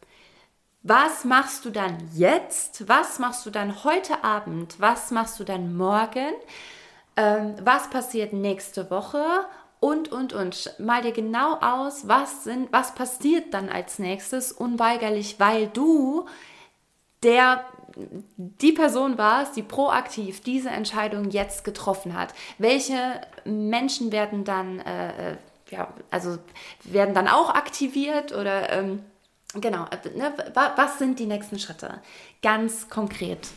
Was machst du dann jetzt? Was machst du dann heute Abend? Was machst du dann morgen? Ähm, was passiert nächste Woche? und, und, und. Mal dir genau aus, was, sind, was passiert dann als nächstes, unweigerlich, weil du der, die Person warst, die proaktiv diese Entscheidung jetzt getroffen hat. Welche Menschen werden dann, äh, äh ja, also werden dann auch aktiviert oder ähm, genau, ne, was sind die nächsten Schritte? Ganz konkret.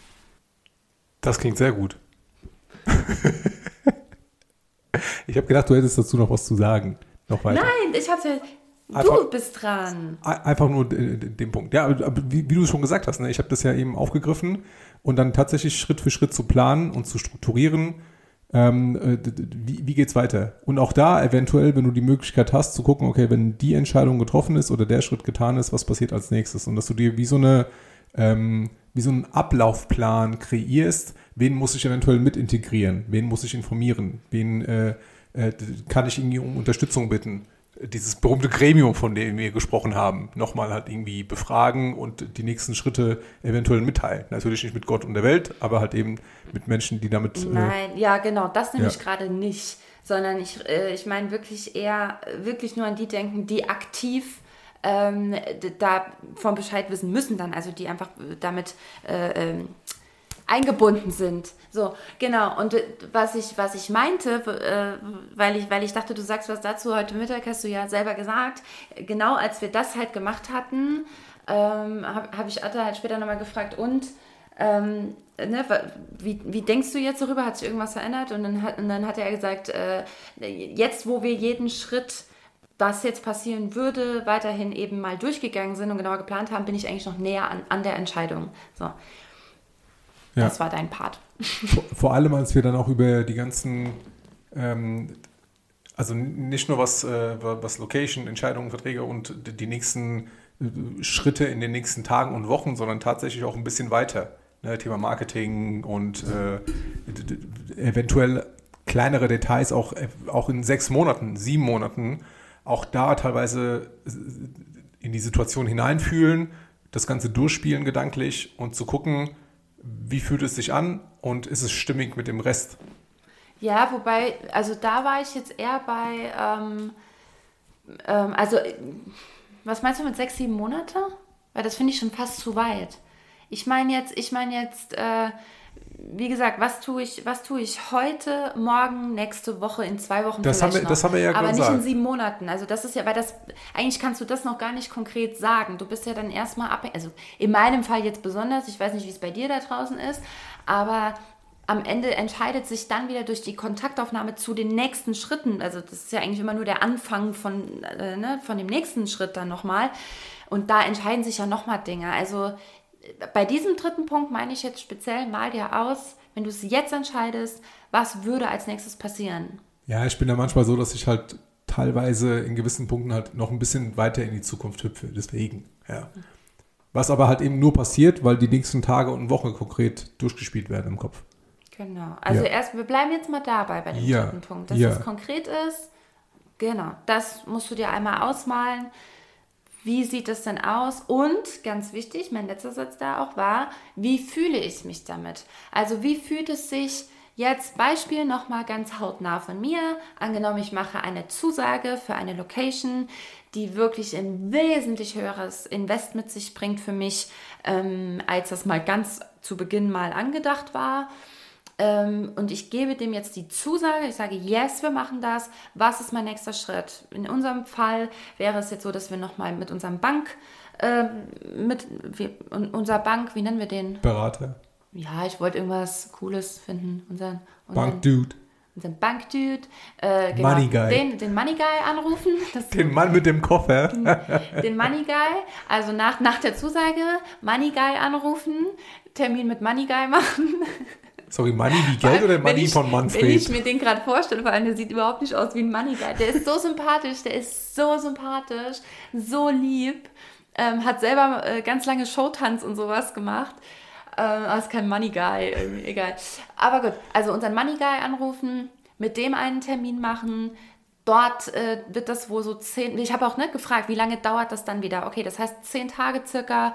Das klingt sehr gut. Ich habe gedacht, du hättest dazu noch was zu sagen. Noch weiter. Nein, ich hatte. Einfach, du bist dran. Einfach nur den Punkt. Ja, wie, wie du schon gesagt hast, ne, ich habe das ja eben aufgegriffen und dann tatsächlich Schritt für Schritt zu planen und zu strukturieren. Ähm, äh, wie, wie geht's weiter? Und auch da eventuell, wenn du die Möglichkeit hast, zu gucken, okay, wenn die Entscheidung getroffen ist oder der Schritt getan ist, was passiert als nächstes? Und dass du dir wie so eine ähm, wie so einen Ablaufplan kreierst, wen muss ich eventuell mit integrieren, wen muss ich informieren, wen äh, äh, kann ich irgendwie um Unterstützung bitten. Dieses berühmte Gremium, von dem wir gesprochen haben, nochmal halt irgendwie befragen und die nächsten Schritte eventuell mitteilen. Natürlich nicht mit Gott und der Welt, aber halt eben mit Menschen, die damit. Äh, Nein, äh, ja, genau, das nämlich ja. gerade nicht, sondern ich, äh, ich meine wirklich eher, wirklich nur an die denken, die aktiv ähm, davon Bescheid wissen müssen dann, also die einfach damit äh, ähm, eingebunden sind. So, genau. Und äh, was ich, was ich meinte, äh, weil, ich, weil ich dachte, du sagst was dazu, heute Mittag hast du ja selber gesagt, genau als wir das halt gemacht hatten, ähm, habe hab ich Atta halt später nochmal gefragt, und ähm, ne, wie, wie denkst du jetzt darüber? Hat sich irgendwas verändert? Und dann hat, und dann hat er gesagt, äh, jetzt wo wir jeden Schritt das jetzt passieren würde, weiterhin eben mal durchgegangen sind und genauer geplant haben, bin ich eigentlich noch näher an, an der Entscheidung. So. Ja. Das war dein Part. Vor, vor, allem, als wir dann auch über die ganzen, ähm, also nicht nur was, äh, was Location, Entscheidungen, Verträge und die nächsten äh, Schritte in den nächsten Tagen und Wochen, sondern tatsächlich auch ein bisschen weiter. Ne, Thema Marketing und äh, eventuell kleinere Details auch, äh, auch in sechs Monaten, sieben Monaten auch da teilweise in die Situation hineinfühlen, das Ganze durchspielen gedanklich und zu gucken, wie fühlt es sich an und ist es stimmig mit dem Rest. Ja, wobei, also da war ich jetzt eher bei, ähm, ähm, also was meinst du mit sechs, sieben Monate? Weil das finde ich schon fast zu weit. Ich meine jetzt, ich meine jetzt, äh, wie gesagt, was tue ich, was tue ich heute, morgen, nächste Woche, in zwei Wochen das haben wir, noch. Das haben wir ja Aber gesagt. nicht in sieben Monaten. Also das ist ja, weil das, eigentlich kannst du das noch gar nicht konkret sagen. Du bist ja dann erstmal abhängig, also in meinem Fall jetzt besonders, ich weiß nicht, wie es bei dir da draußen ist, aber am Ende entscheidet sich dann wieder durch die Kontaktaufnahme zu den nächsten Schritten. Also das ist ja eigentlich immer nur der Anfang von, äh, ne, von dem nächsten Schritt dann nochmal. Und da entscheiden sich ja nochmal Dinge. Also bei diesem dritten Punkt meine ich jetzt speziell, mal dir aus, wenn du es jetzt entscheidest, was würde als nächstes passieren? Ja, ich bin da manchmal so, dass ich halt teilweise in gewissen Punkten halt noch ein bisschen weiter in die Zukunft hüpfe. Deswegen, ja. Was aber halt eben nur passiert, weil die nächsten Tage und Wochen konkret durchgespielt werden im Kopf. Genau. Also ja. erst, wir bleiben jetzt mal dabei bei dem ja. dritten Punkt, dass ja. es konkret ist. Genau. Das musst du dir einmal ausmalen wie sieht es denn aus? Und ganz wichtig, mein letzter Satz da auch war, wie fühle ich mich damit? Also wie fühlt es sich jetzt, Beispiel nochmal ganz hautnah von mir, angenommen ich mache eine Zusage für eine Location, die wirklich ein wesentlich höheres Invest mit sich bringt für mich, ähm, als das mal ganz zu Beginn mal angedacht war. Ähm, und ich gebe dem jetzt die Zusage, ich sage, yes, wir machen das. Was ist mein nächster Schritt? In unserem Fall wäre es jetzt so, dass wir nochmal mit unserem Bank, äh, mit wir, unser Bank, wie nennen wir den? Berater. Ja, ich wollte irgendwas Cooles finden. Unseren, unseren Bankdude. Unseren Bankdude. Äh, genau, Money Guy. Den, den Money Guy anrufen. Den Mann mit dem Koffer. den Money Guy. Also nach, nach der Zusage Money Guy anrufen, Termin mit Money Guy machen. Sorry, Money wie Geld oder Money ich, von Manfred? Wenn ich mir den gerade vorstelle, vor allem, der sieht überhaupt nicht aus wie ein Money Guy. Der ist so sympathisch, der ist so sympathisch, so lieb, ähm, hat selber äh, ganz lange Showtanz und sowas gemacht. Ähm, aber ist kein Money Guy, irgendwie, egal. Aber gut, also unseren Money Guy anrufen, mit dem einen Termin machen, dort äh, wird das wohl so zehn, ich habe auch nicht gefragt, wie lange dauert das dann wieder? Okay, das heißt zehn Tage circa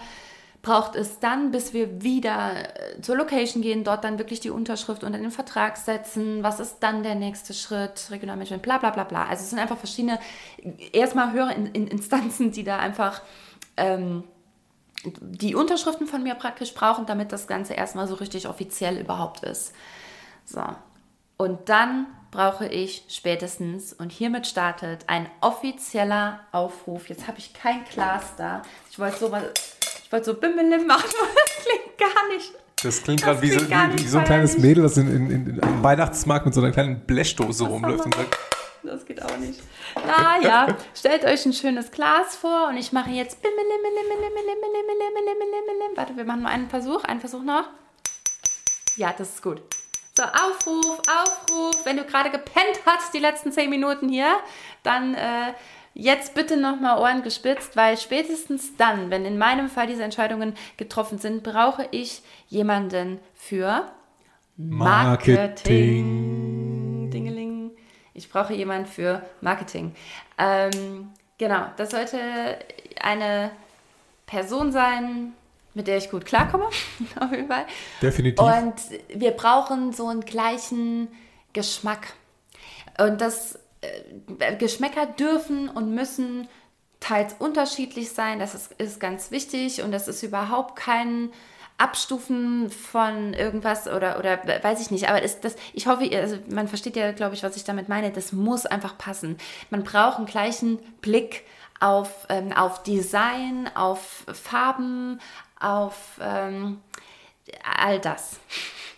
braucht es dann, bis wir wieder äh, zur Location gehen, dort dann wirklich die Unterschrift unter den Vertrag setzen. Was ist dann der nächste Schritt? Regionalmanagement, bla bla bla bla. Also es sind einfach verschiedene, erstmal höhere Instanzen, die da einfach ähm, die Unterschriften von mir praktisch brauchen, damit das Ganze erstmal so richtig offiziell überhaupt ist. So. Und dann brauche ich spätestens, und hiermit startet ein offizieller Aufruf. Jetzt habe ich kein Glas da. Ich wollte sowas ich wollte so Bimmelim machen, das klingt gar nicht. Das klingt gerade wie, so, wie, so ein kleines Mädel, das in, in, in, am Weihnachtsmarkt mit so einer kleinen Blechdose rumläuft und sagt. Das geht auch nicht. Naja, stellt euch ein schönes Glas vor und ich mache jetzt Warte, wir machen nur einen Versuch. Einen Versuch noch. Ja, das ist gut. So, Aufruf, Aufruf. Wenn du gerade gepennt hast, die letzten zehn Minuten hier, dann äh, Jetzt bitte nochmal Ohren gespitzt, weil spätestens dann, wenn in meinem Fall diese Entscheidungen getroffen sind, brauche ich jemanden für Marketing. Marketing. Dingeling. Ich brauche jemanden für Marketing. Ähm, genau, das sollte eine Person sein, mit der ich gut klarkomme, auf jeden Fall. Definitiv. Und wir brauchen so einen gleichen Geschmack. Und das Geschmäcker dürfen und müssen teils unterschiedlich sein. Das ist, ist ganz wichtig und das ist überhaupt kein Abstufen von irgendwas oder, oder weiß ich nicht. Aber ist das, ich hoffe, also man versteht ja, glaube ich, was ich damit meine. Das muss einfach passen. Man braucht einen gleichen Blick auf, ähm, auf Design, auf Farben, auf ähm, all das.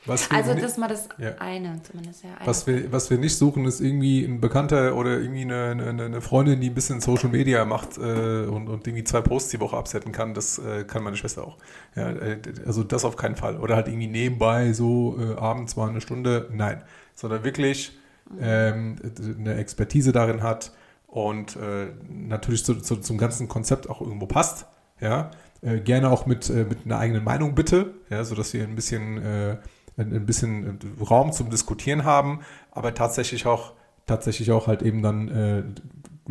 Also das ist mal das ja. eine zumindest. Ja, was, wir, was wir nicht suchen, ist irgendwie ein Bekannter oder irgendwie eine, eine, eine Freundin, die ein bisschen Social Media macht äh, und, und irgendwie zwei Posts die Woche absetzen kann. Das äh, kann meine Schwester auch. Ja, äh, also das auf keinen Fall. Oder halt irgendwie nebenbei so äh, abends mal eine Stunde. Nein. Sondern wirklich ähm, eine Expertise darin hat und äh, natürlich zu, zu, zum ganzen Konzept auch irgendwo passt. Ja, äh, gerne auch mit, mit einer eigenen Meinung bitte, ja, sodass wir ein bisschen, ein, bisschen Raum zum Diskutieren haben, aber tatsächlich auch, tatsächlich auch halt eben dann äh,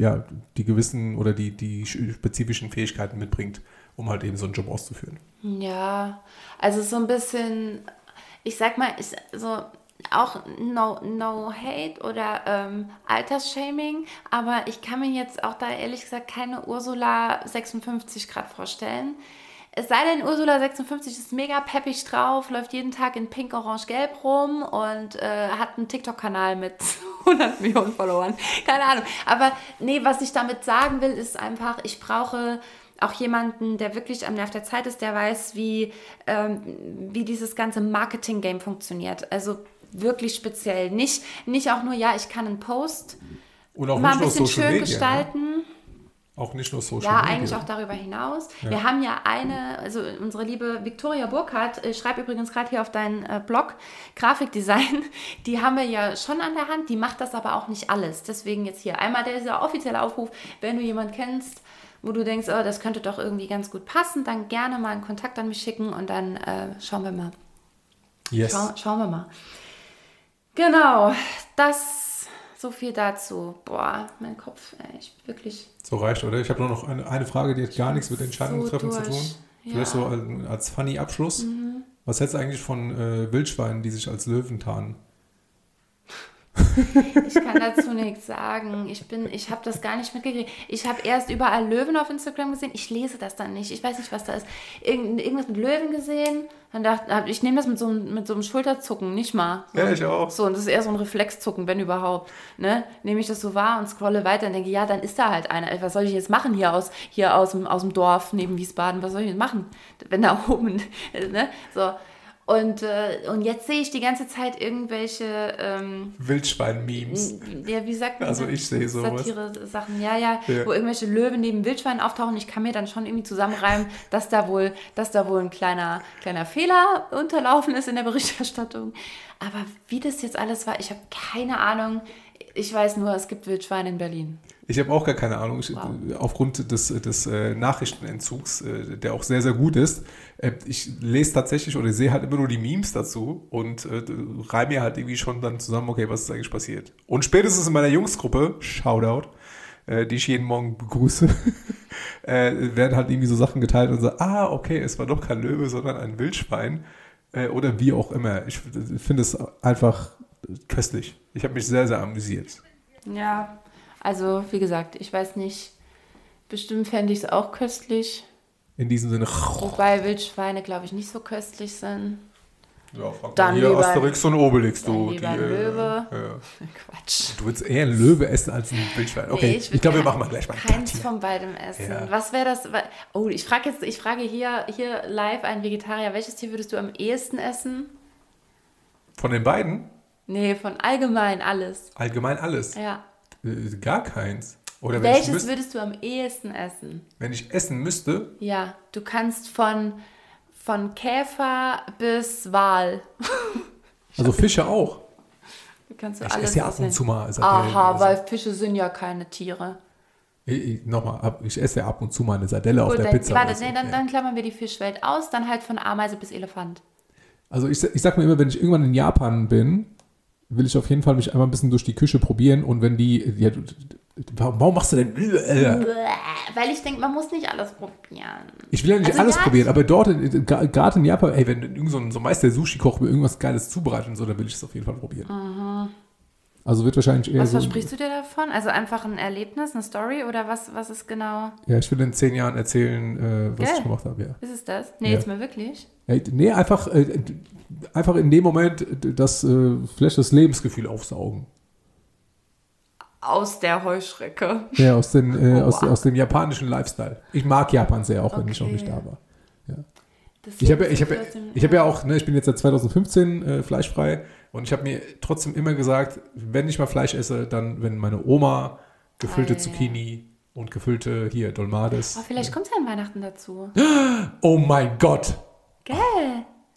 ja, die gewissen oder die, die spezifischen Fähigkeiten mitbringt, um halt eben so einen Job auszuführen. Ja, also so ein bisschen, ich sag mal, ich, so auch no, no hate oder ähm, Altersshaming, aber ich kann mir jetzt auch da ehrlich gesagt keine Ursula 56 Grad vorstellen. Es sei denn, Ursula 56 ist mega peppig drauf, läuft jeden Tag in pink, orange, gelb rum und äh, hat einen TikTok-Kanal mit 100 Millionen Followern. Keine Ahnung. Aber nee, was ich damit sagen will, ist einfach, ich brauche auch jemanden, der wirklich am Nerv der Zeit ist, der weiß, wie, ähm, wie dieses ganze Marketing-Game funktioniert. Also wirklich speziell. Nicht, nicht auch nur, ja, ich kann einen Post mal ein bisschen schön Media, ne? gestalten. Ne? Auch nicht nur Social ja, Media. Ja, eigentlich auch darüber hinaus. Ja. Wir haben ja eine, also unsere liebe Viktoria Burkhardt, äh, schreibt übrigens gerade hier auf deinen äh, Blog Grafikdesign, die haben wir ja schon an der Hand, die macht das aber auch nicht alles. Deswegen jetzt hier einmal dieser offizielle Aufruf, wenn du jemanden kennst, wo du denkst, oh, das könnte doch irgendwie ganz gut passen, dann gerne mal einen Kontakt an mich schicken und dann äh, schauen wir mal. Yes. Schau, schauen wir mal. Genau, das so viel dazu. Boah, mein Kopf, ey, ich wirklich. So reicht, oder? Ich habe nur noch eine, eine, Frage, die hat gar nichts mit Entscheidungstreffen so zu tun. Vielleicht ja. so als, als funny Abschluss. Mhm. Was hältst du eigentlich von äh, Wildschweinen, die sich als Löwen tarnen? Ich kann dazu nichts sagen. Ich bin, ich habe das gar nicht mitgekriegt. Ich habe erst überall Löwen auf Instagram gesehen. Ich lese das dann nicht. Ich weiß nicht, was da ist. Irgend, irgendwas mit Löwen gesehen. Dann dachte ich, nehme das mit so, mit so einem Schulterzucken, nicht mal. So, ja, ich auch. So, und das ist eher so ein Reflexzucken, wenn überhaupt. Ne? Nehme ich das so wahr und scrolle weiter und denke, ja, dann ist da halt einer. Was soll ich jetzt machen hier aus, hier aus, dem, aus dem Dorf neben Wiesbaden? Was soll ich jetzt machen? Wenn da oben, ne? So. Und, äh, und jetzt sehe ich die ganze Zeit irgendwelche ähm, Wildschwein-Memes. Ja, wie sagt man Also ich sehe sowas. Satire-Sachen, ja, ja, ja, wo irgendwelche Löwen neben Wildschweinen auftauchen. Ich kann mir dann schon irgendwie zusammenreimen, dass da wohl, dass da wohl ein kleiner, kleiner Fehler unterlaufen ist in der Berichterstattung. Aber wie das jetzt alles war, ich habe keine Ahnung. Ich weiß nur, es gibt Wildschweine in Berlin. Ich habe auch gar keine Ahnung. Ich, wow. Aufgrund des, des äh, Nachrichtenentzugs, äh, der auch sehr, sehr gut ist. Äh, ich lese tatsächlich oder sehe halt immer nur die Memes dazu und äh, reihe mir halt irgendwie schon dann zusammen, okay, was ist eigentlich passiert. Und spätestens in meiner Jungsgruppe, Shoutout, die ich jeden Morgen begrüße, werden halt irgendwie so Sachen geteilt und so, ah, okay, es war doch kein Löwe, sondern ein Wildschwein. Oder wie auch immer. Ich finde es einfach köstlich. Ich habe mich sehr, sehr amüsiert. Ja, also, wie gesagt, ich weiß nicht. Bestimmt fände ich es auch köstlich. In diesem Sinne. Wobei Wildschweine, glaube ich, nicht so köstlich sind. Ja, frag dann hier lieber, Asterix und Obelix, du. Die, ein Löwe. Äh, ja. Quatsch. Du würdest eher einen Löwe essen als ein Wildschwein. Okay, nee, ich, ich glaube, wir machen mal gleich mal Keins von beidem essen. Ja. Was wäre das? Oh, ich frage jetzt, ich frage hier, hier live einen Vegetarier, welches Tier würdest du am ehesten essen? Von den beiden? Nee, von allgemein alles. Allgemein alles? Ja. Äh, gar keins. Oder Welches müsste, würdest du am ehesten essen? Wenn ich essen müsste? Ja, du kannst von, von Käfer bis Wal. also Fische auch. Du kannst du ich alles esse ja ab und zu mal. Aha, also. weil Fische sind ja keine Tiere. Nochmal, ich esse ja ab und zu mal eine Sardelle Gut, auf der dann, Pizza. Warte, nee, dann, dann klammern wir die Fischwelt aus, dann halt von Ameise bis Elefant. Also ich, ich sag mir immer, wenn ich irgendwann in Japan bin, will ich auf jeden Fall mich einmal ein bisschen durch die Küche probieren und wenn die, ja, warum machst du denn? Weil ich denke, man muss nicht alles probieren. Ich will ja nicht also alles probieren, aber dort, gerade in Japan, ey, wenn irgend so ein so Meister Sushi-Koch mir irgendwas Geiles zubereitet und so, dann will ich es auf jeden Fall probieren. Mhm. Also wird wahrscheinlich eher Was so versprichst du dir davon? Also einfach ein Erlebnis, eine Story oder was, was ist genau? Ja, ich will in zehn Jahren erzählen, äh, was Gell? ich gemacht habe, ja. Ist es das? Nee, ja. jetzt mal wirklich? Nee, einfach, äh, einfach in dem Moment das, äh, vielleicht das Lebensgefühl aufsaugen. Aus der Heuschrecke. Ja, aus, den, äh, oh, aus, aus, dem japanischen Lifestyle. Ich mag Japan sehr, auch okay. wenn ich noch nicht da war. Ja. ich habe ich hab, ich hab ja auch, ne, ich bin jetzt seit 2015 äh, fleischfrei und ich habe mir trotzdem immer gesagt, wenn ich mal Fleisch esse, dann wenn meine Oma gefüllte oh, Zucchini und gefüllte hier Dolmades. Oh, vielleicht kommt es ja an Weihnachten dazu. Oh mein Gott. Gell.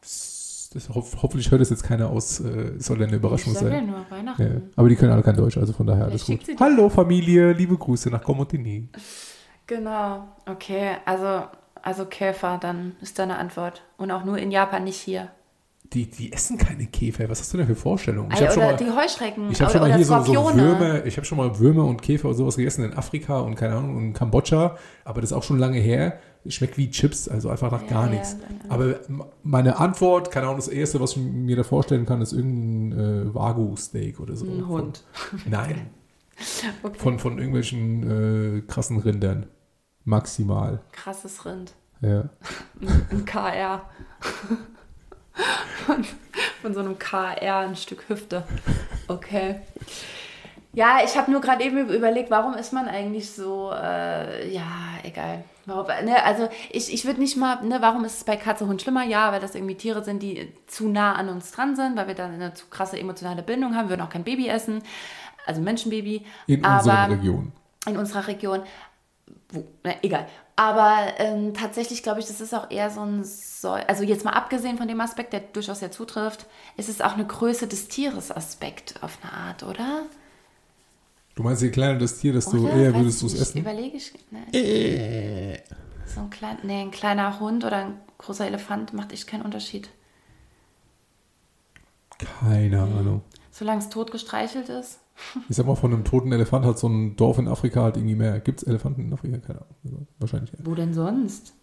Das, ho hoffentlich hört es jetzt keiner aus, äh, soll eine Überraschung sein. nur Weihnachten. Ja, aber die können alle kein Deutsch, also von daher alles gut. Hallo Familie, liebe Grüße nach Komotini. Genau, okay, also, also Käfer, dann ist deine Antwort. Und auch nur in Japan, nicht hier. Die, die essen keine Käfer. Was hast du denn für Vorstellungen? Ich oder schon mal, die Heuschrecken. Ich habe schon mal hier so, so, Würmer, ich habe schon mal Würmer und Käfer und sowas gegessen in Afrika und keine Ahnung, in Kambodscha, aber das ist auch schon lange her. Schmeckt wie Chips, also einfach nach ja, gar nichts. Ja, aber meine Antwort, keine Ahnung, das erste, was ich mir da vorstellen kann, ist irgendein äh, Wagyu-Steak oder so. Ein Hund. Von, nein. okay. von, von irgendwelchen äh, krassen Rindern. Maximal. Krasses Rind. Ja. ein KR von, von so einem KR ein Stück Hüfte. Okay. Ja, ich habe nur gerade eben überlegt, warum ist man eigentlich so, äh, ja, egal. Warum, ne, also ich, ich würde nicht mal, ne, warum ist es bei Katze Hund schlimmer? Ja, weil das irgendwie Tiere sind, die zu nah an uns dran sind, weil wir dann eine zu krasse emotionale Bindung haben, wir würden auch kein Baby essen, also Menschenbaby. In unserer Region. In unserer Region. Wo, na, egal. Aber ähm, tatsächlich glaube ich, das ist auch eher so ein, Säu also jetzt mal abgesehen von dem Aspekt, der durchaus sehr zutrifft, ist es auch eine Größe des Tieres Aspekt auf eine Art, oder? Du meinst, je kleiner das Tier, desto oder? eher würdest du es essen? Überlege ich. Ne. Äh. So ein, klein, nee, ein kleiner Hund oder ein großer Elefant macht echt keinen Unterschied. Keine Ahnung. Solange es tot gestreichelt ist. Ich sag mal, von einem toten Elefant hat so ein Dorf in Afrika halt irgendwie mehr. Gibt es Elefanten in Afrika? Keine Ahnung. Also wahrscheinlich. Wo denn sonst?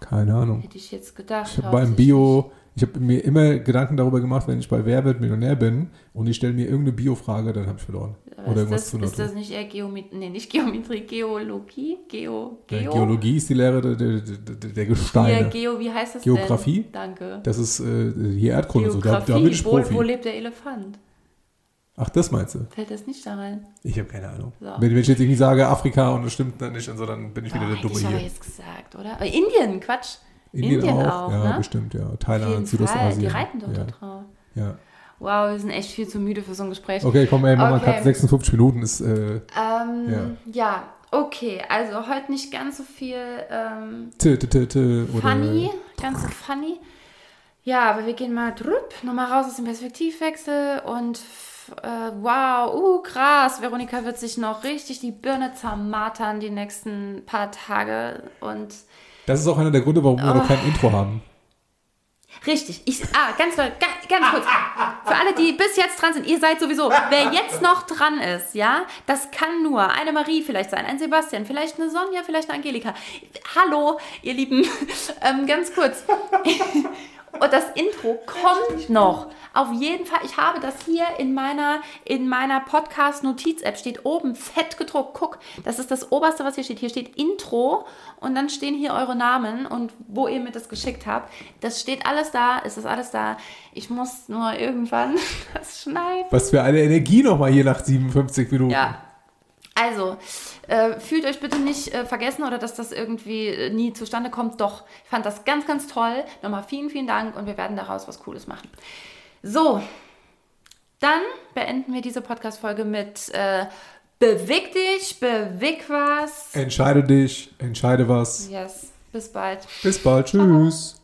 Keine Ahnung. Hätte ich jetzt gedacht. Ich habe beim Bio, ich habe mir immer Gedanken darüber gemacht, wenn ich bei Wer wird Millionär bin und ich stelle mir irgendeine Bio-Frage, dann habe ich verloren. Aber Oder irgendwas das, zu Ist das nicht eher Geometrie? Nee, nicht Geometrie, Geologie? Geo, Geo? Ja, Geologie ist die Lehre der, der, der, der Gesteine. Ja, Geo, wie heißt das Geografie? Denn? Danke. Das ist äh, hier Erdkunde. So. Da, da bin ich Profi. Wo, wo lebt der Elefant? Ach, das meinst du? Fällt das nicht da rein? Ich habe keine Ahnung. So. Wenn, wenn, ich jetzt irgendwie sage Afrika und das stimmt dann nicht, und so, dann bin ich wieder oh, der Dumme ich hier. Ich jetzt gesagt, oder? Aber Indien, Quatsch. Indien, Indien auch, auch, ja, ne? bestimmt, ja. Thailand, Südostasien. Die reiten dort ja. drauf. Ja. Wow, wir sind echt viel zu müde für so ein Gespräch. Okay, komm, ey, Mama, okay. 56 Minuten ist. Äh, ähm, ja. ja. okay, also heute nicht ganz so viel ähm, t, t, t, funny, ganz so funny. Ja, aber wir gehen mal drüpp, nochmal raus aus dem Perspektivwechsel und äh, wow, uh, krass, Veronika wird sich noch richtig die Birne zermartern die nächsten paar Tage und das ist auch einer der Gründe, warum wir noch kein oh. Intro haben. Richtig. Ich, ah, ganz, ganz, ganz kurz. Für alle, die bis jetzt dran sind, ihr seid sowieso, wer jetzt noch dran ist, ja, das kann nur eine Marie vielleicht sein, ein Sebastian, vielleicht eine Sonja, vielleicht eine Angelika. Hallo, ihr Lieben. Ähm, ganz kurz. Und das Intro kommt noch. Auf jeden Fall, ich habe das hier in meiner, in meiner Podcast-Notiz-App, steht oben fett gedruckt. Guck, das ist das oberste, was hier steht. Hier steht Intro und dann stehen hier eure Namen und wo ihr mir das geschickt habt. Das steht alles da, ist das alles da. Ich muss nur irgendwann das schneiden. Was für eine Energie nochmal hier nach 57 Minuten. Ja, also, äh, fühlt euch bitte nicht äh, vergessen oder dass das irgendwie äh, nie zustande kommt. Doch, ich fand das ganz, ganz toll. Nochmal vielen, vielen Dank und wir werden daraus was Cooles machen. So, dann beenden wir diese Podcast-Folge mit äh, Beweg dich, beweg was. Entscheide dich, entscheide was. Yes, bis bald. Bis bald, tschüss.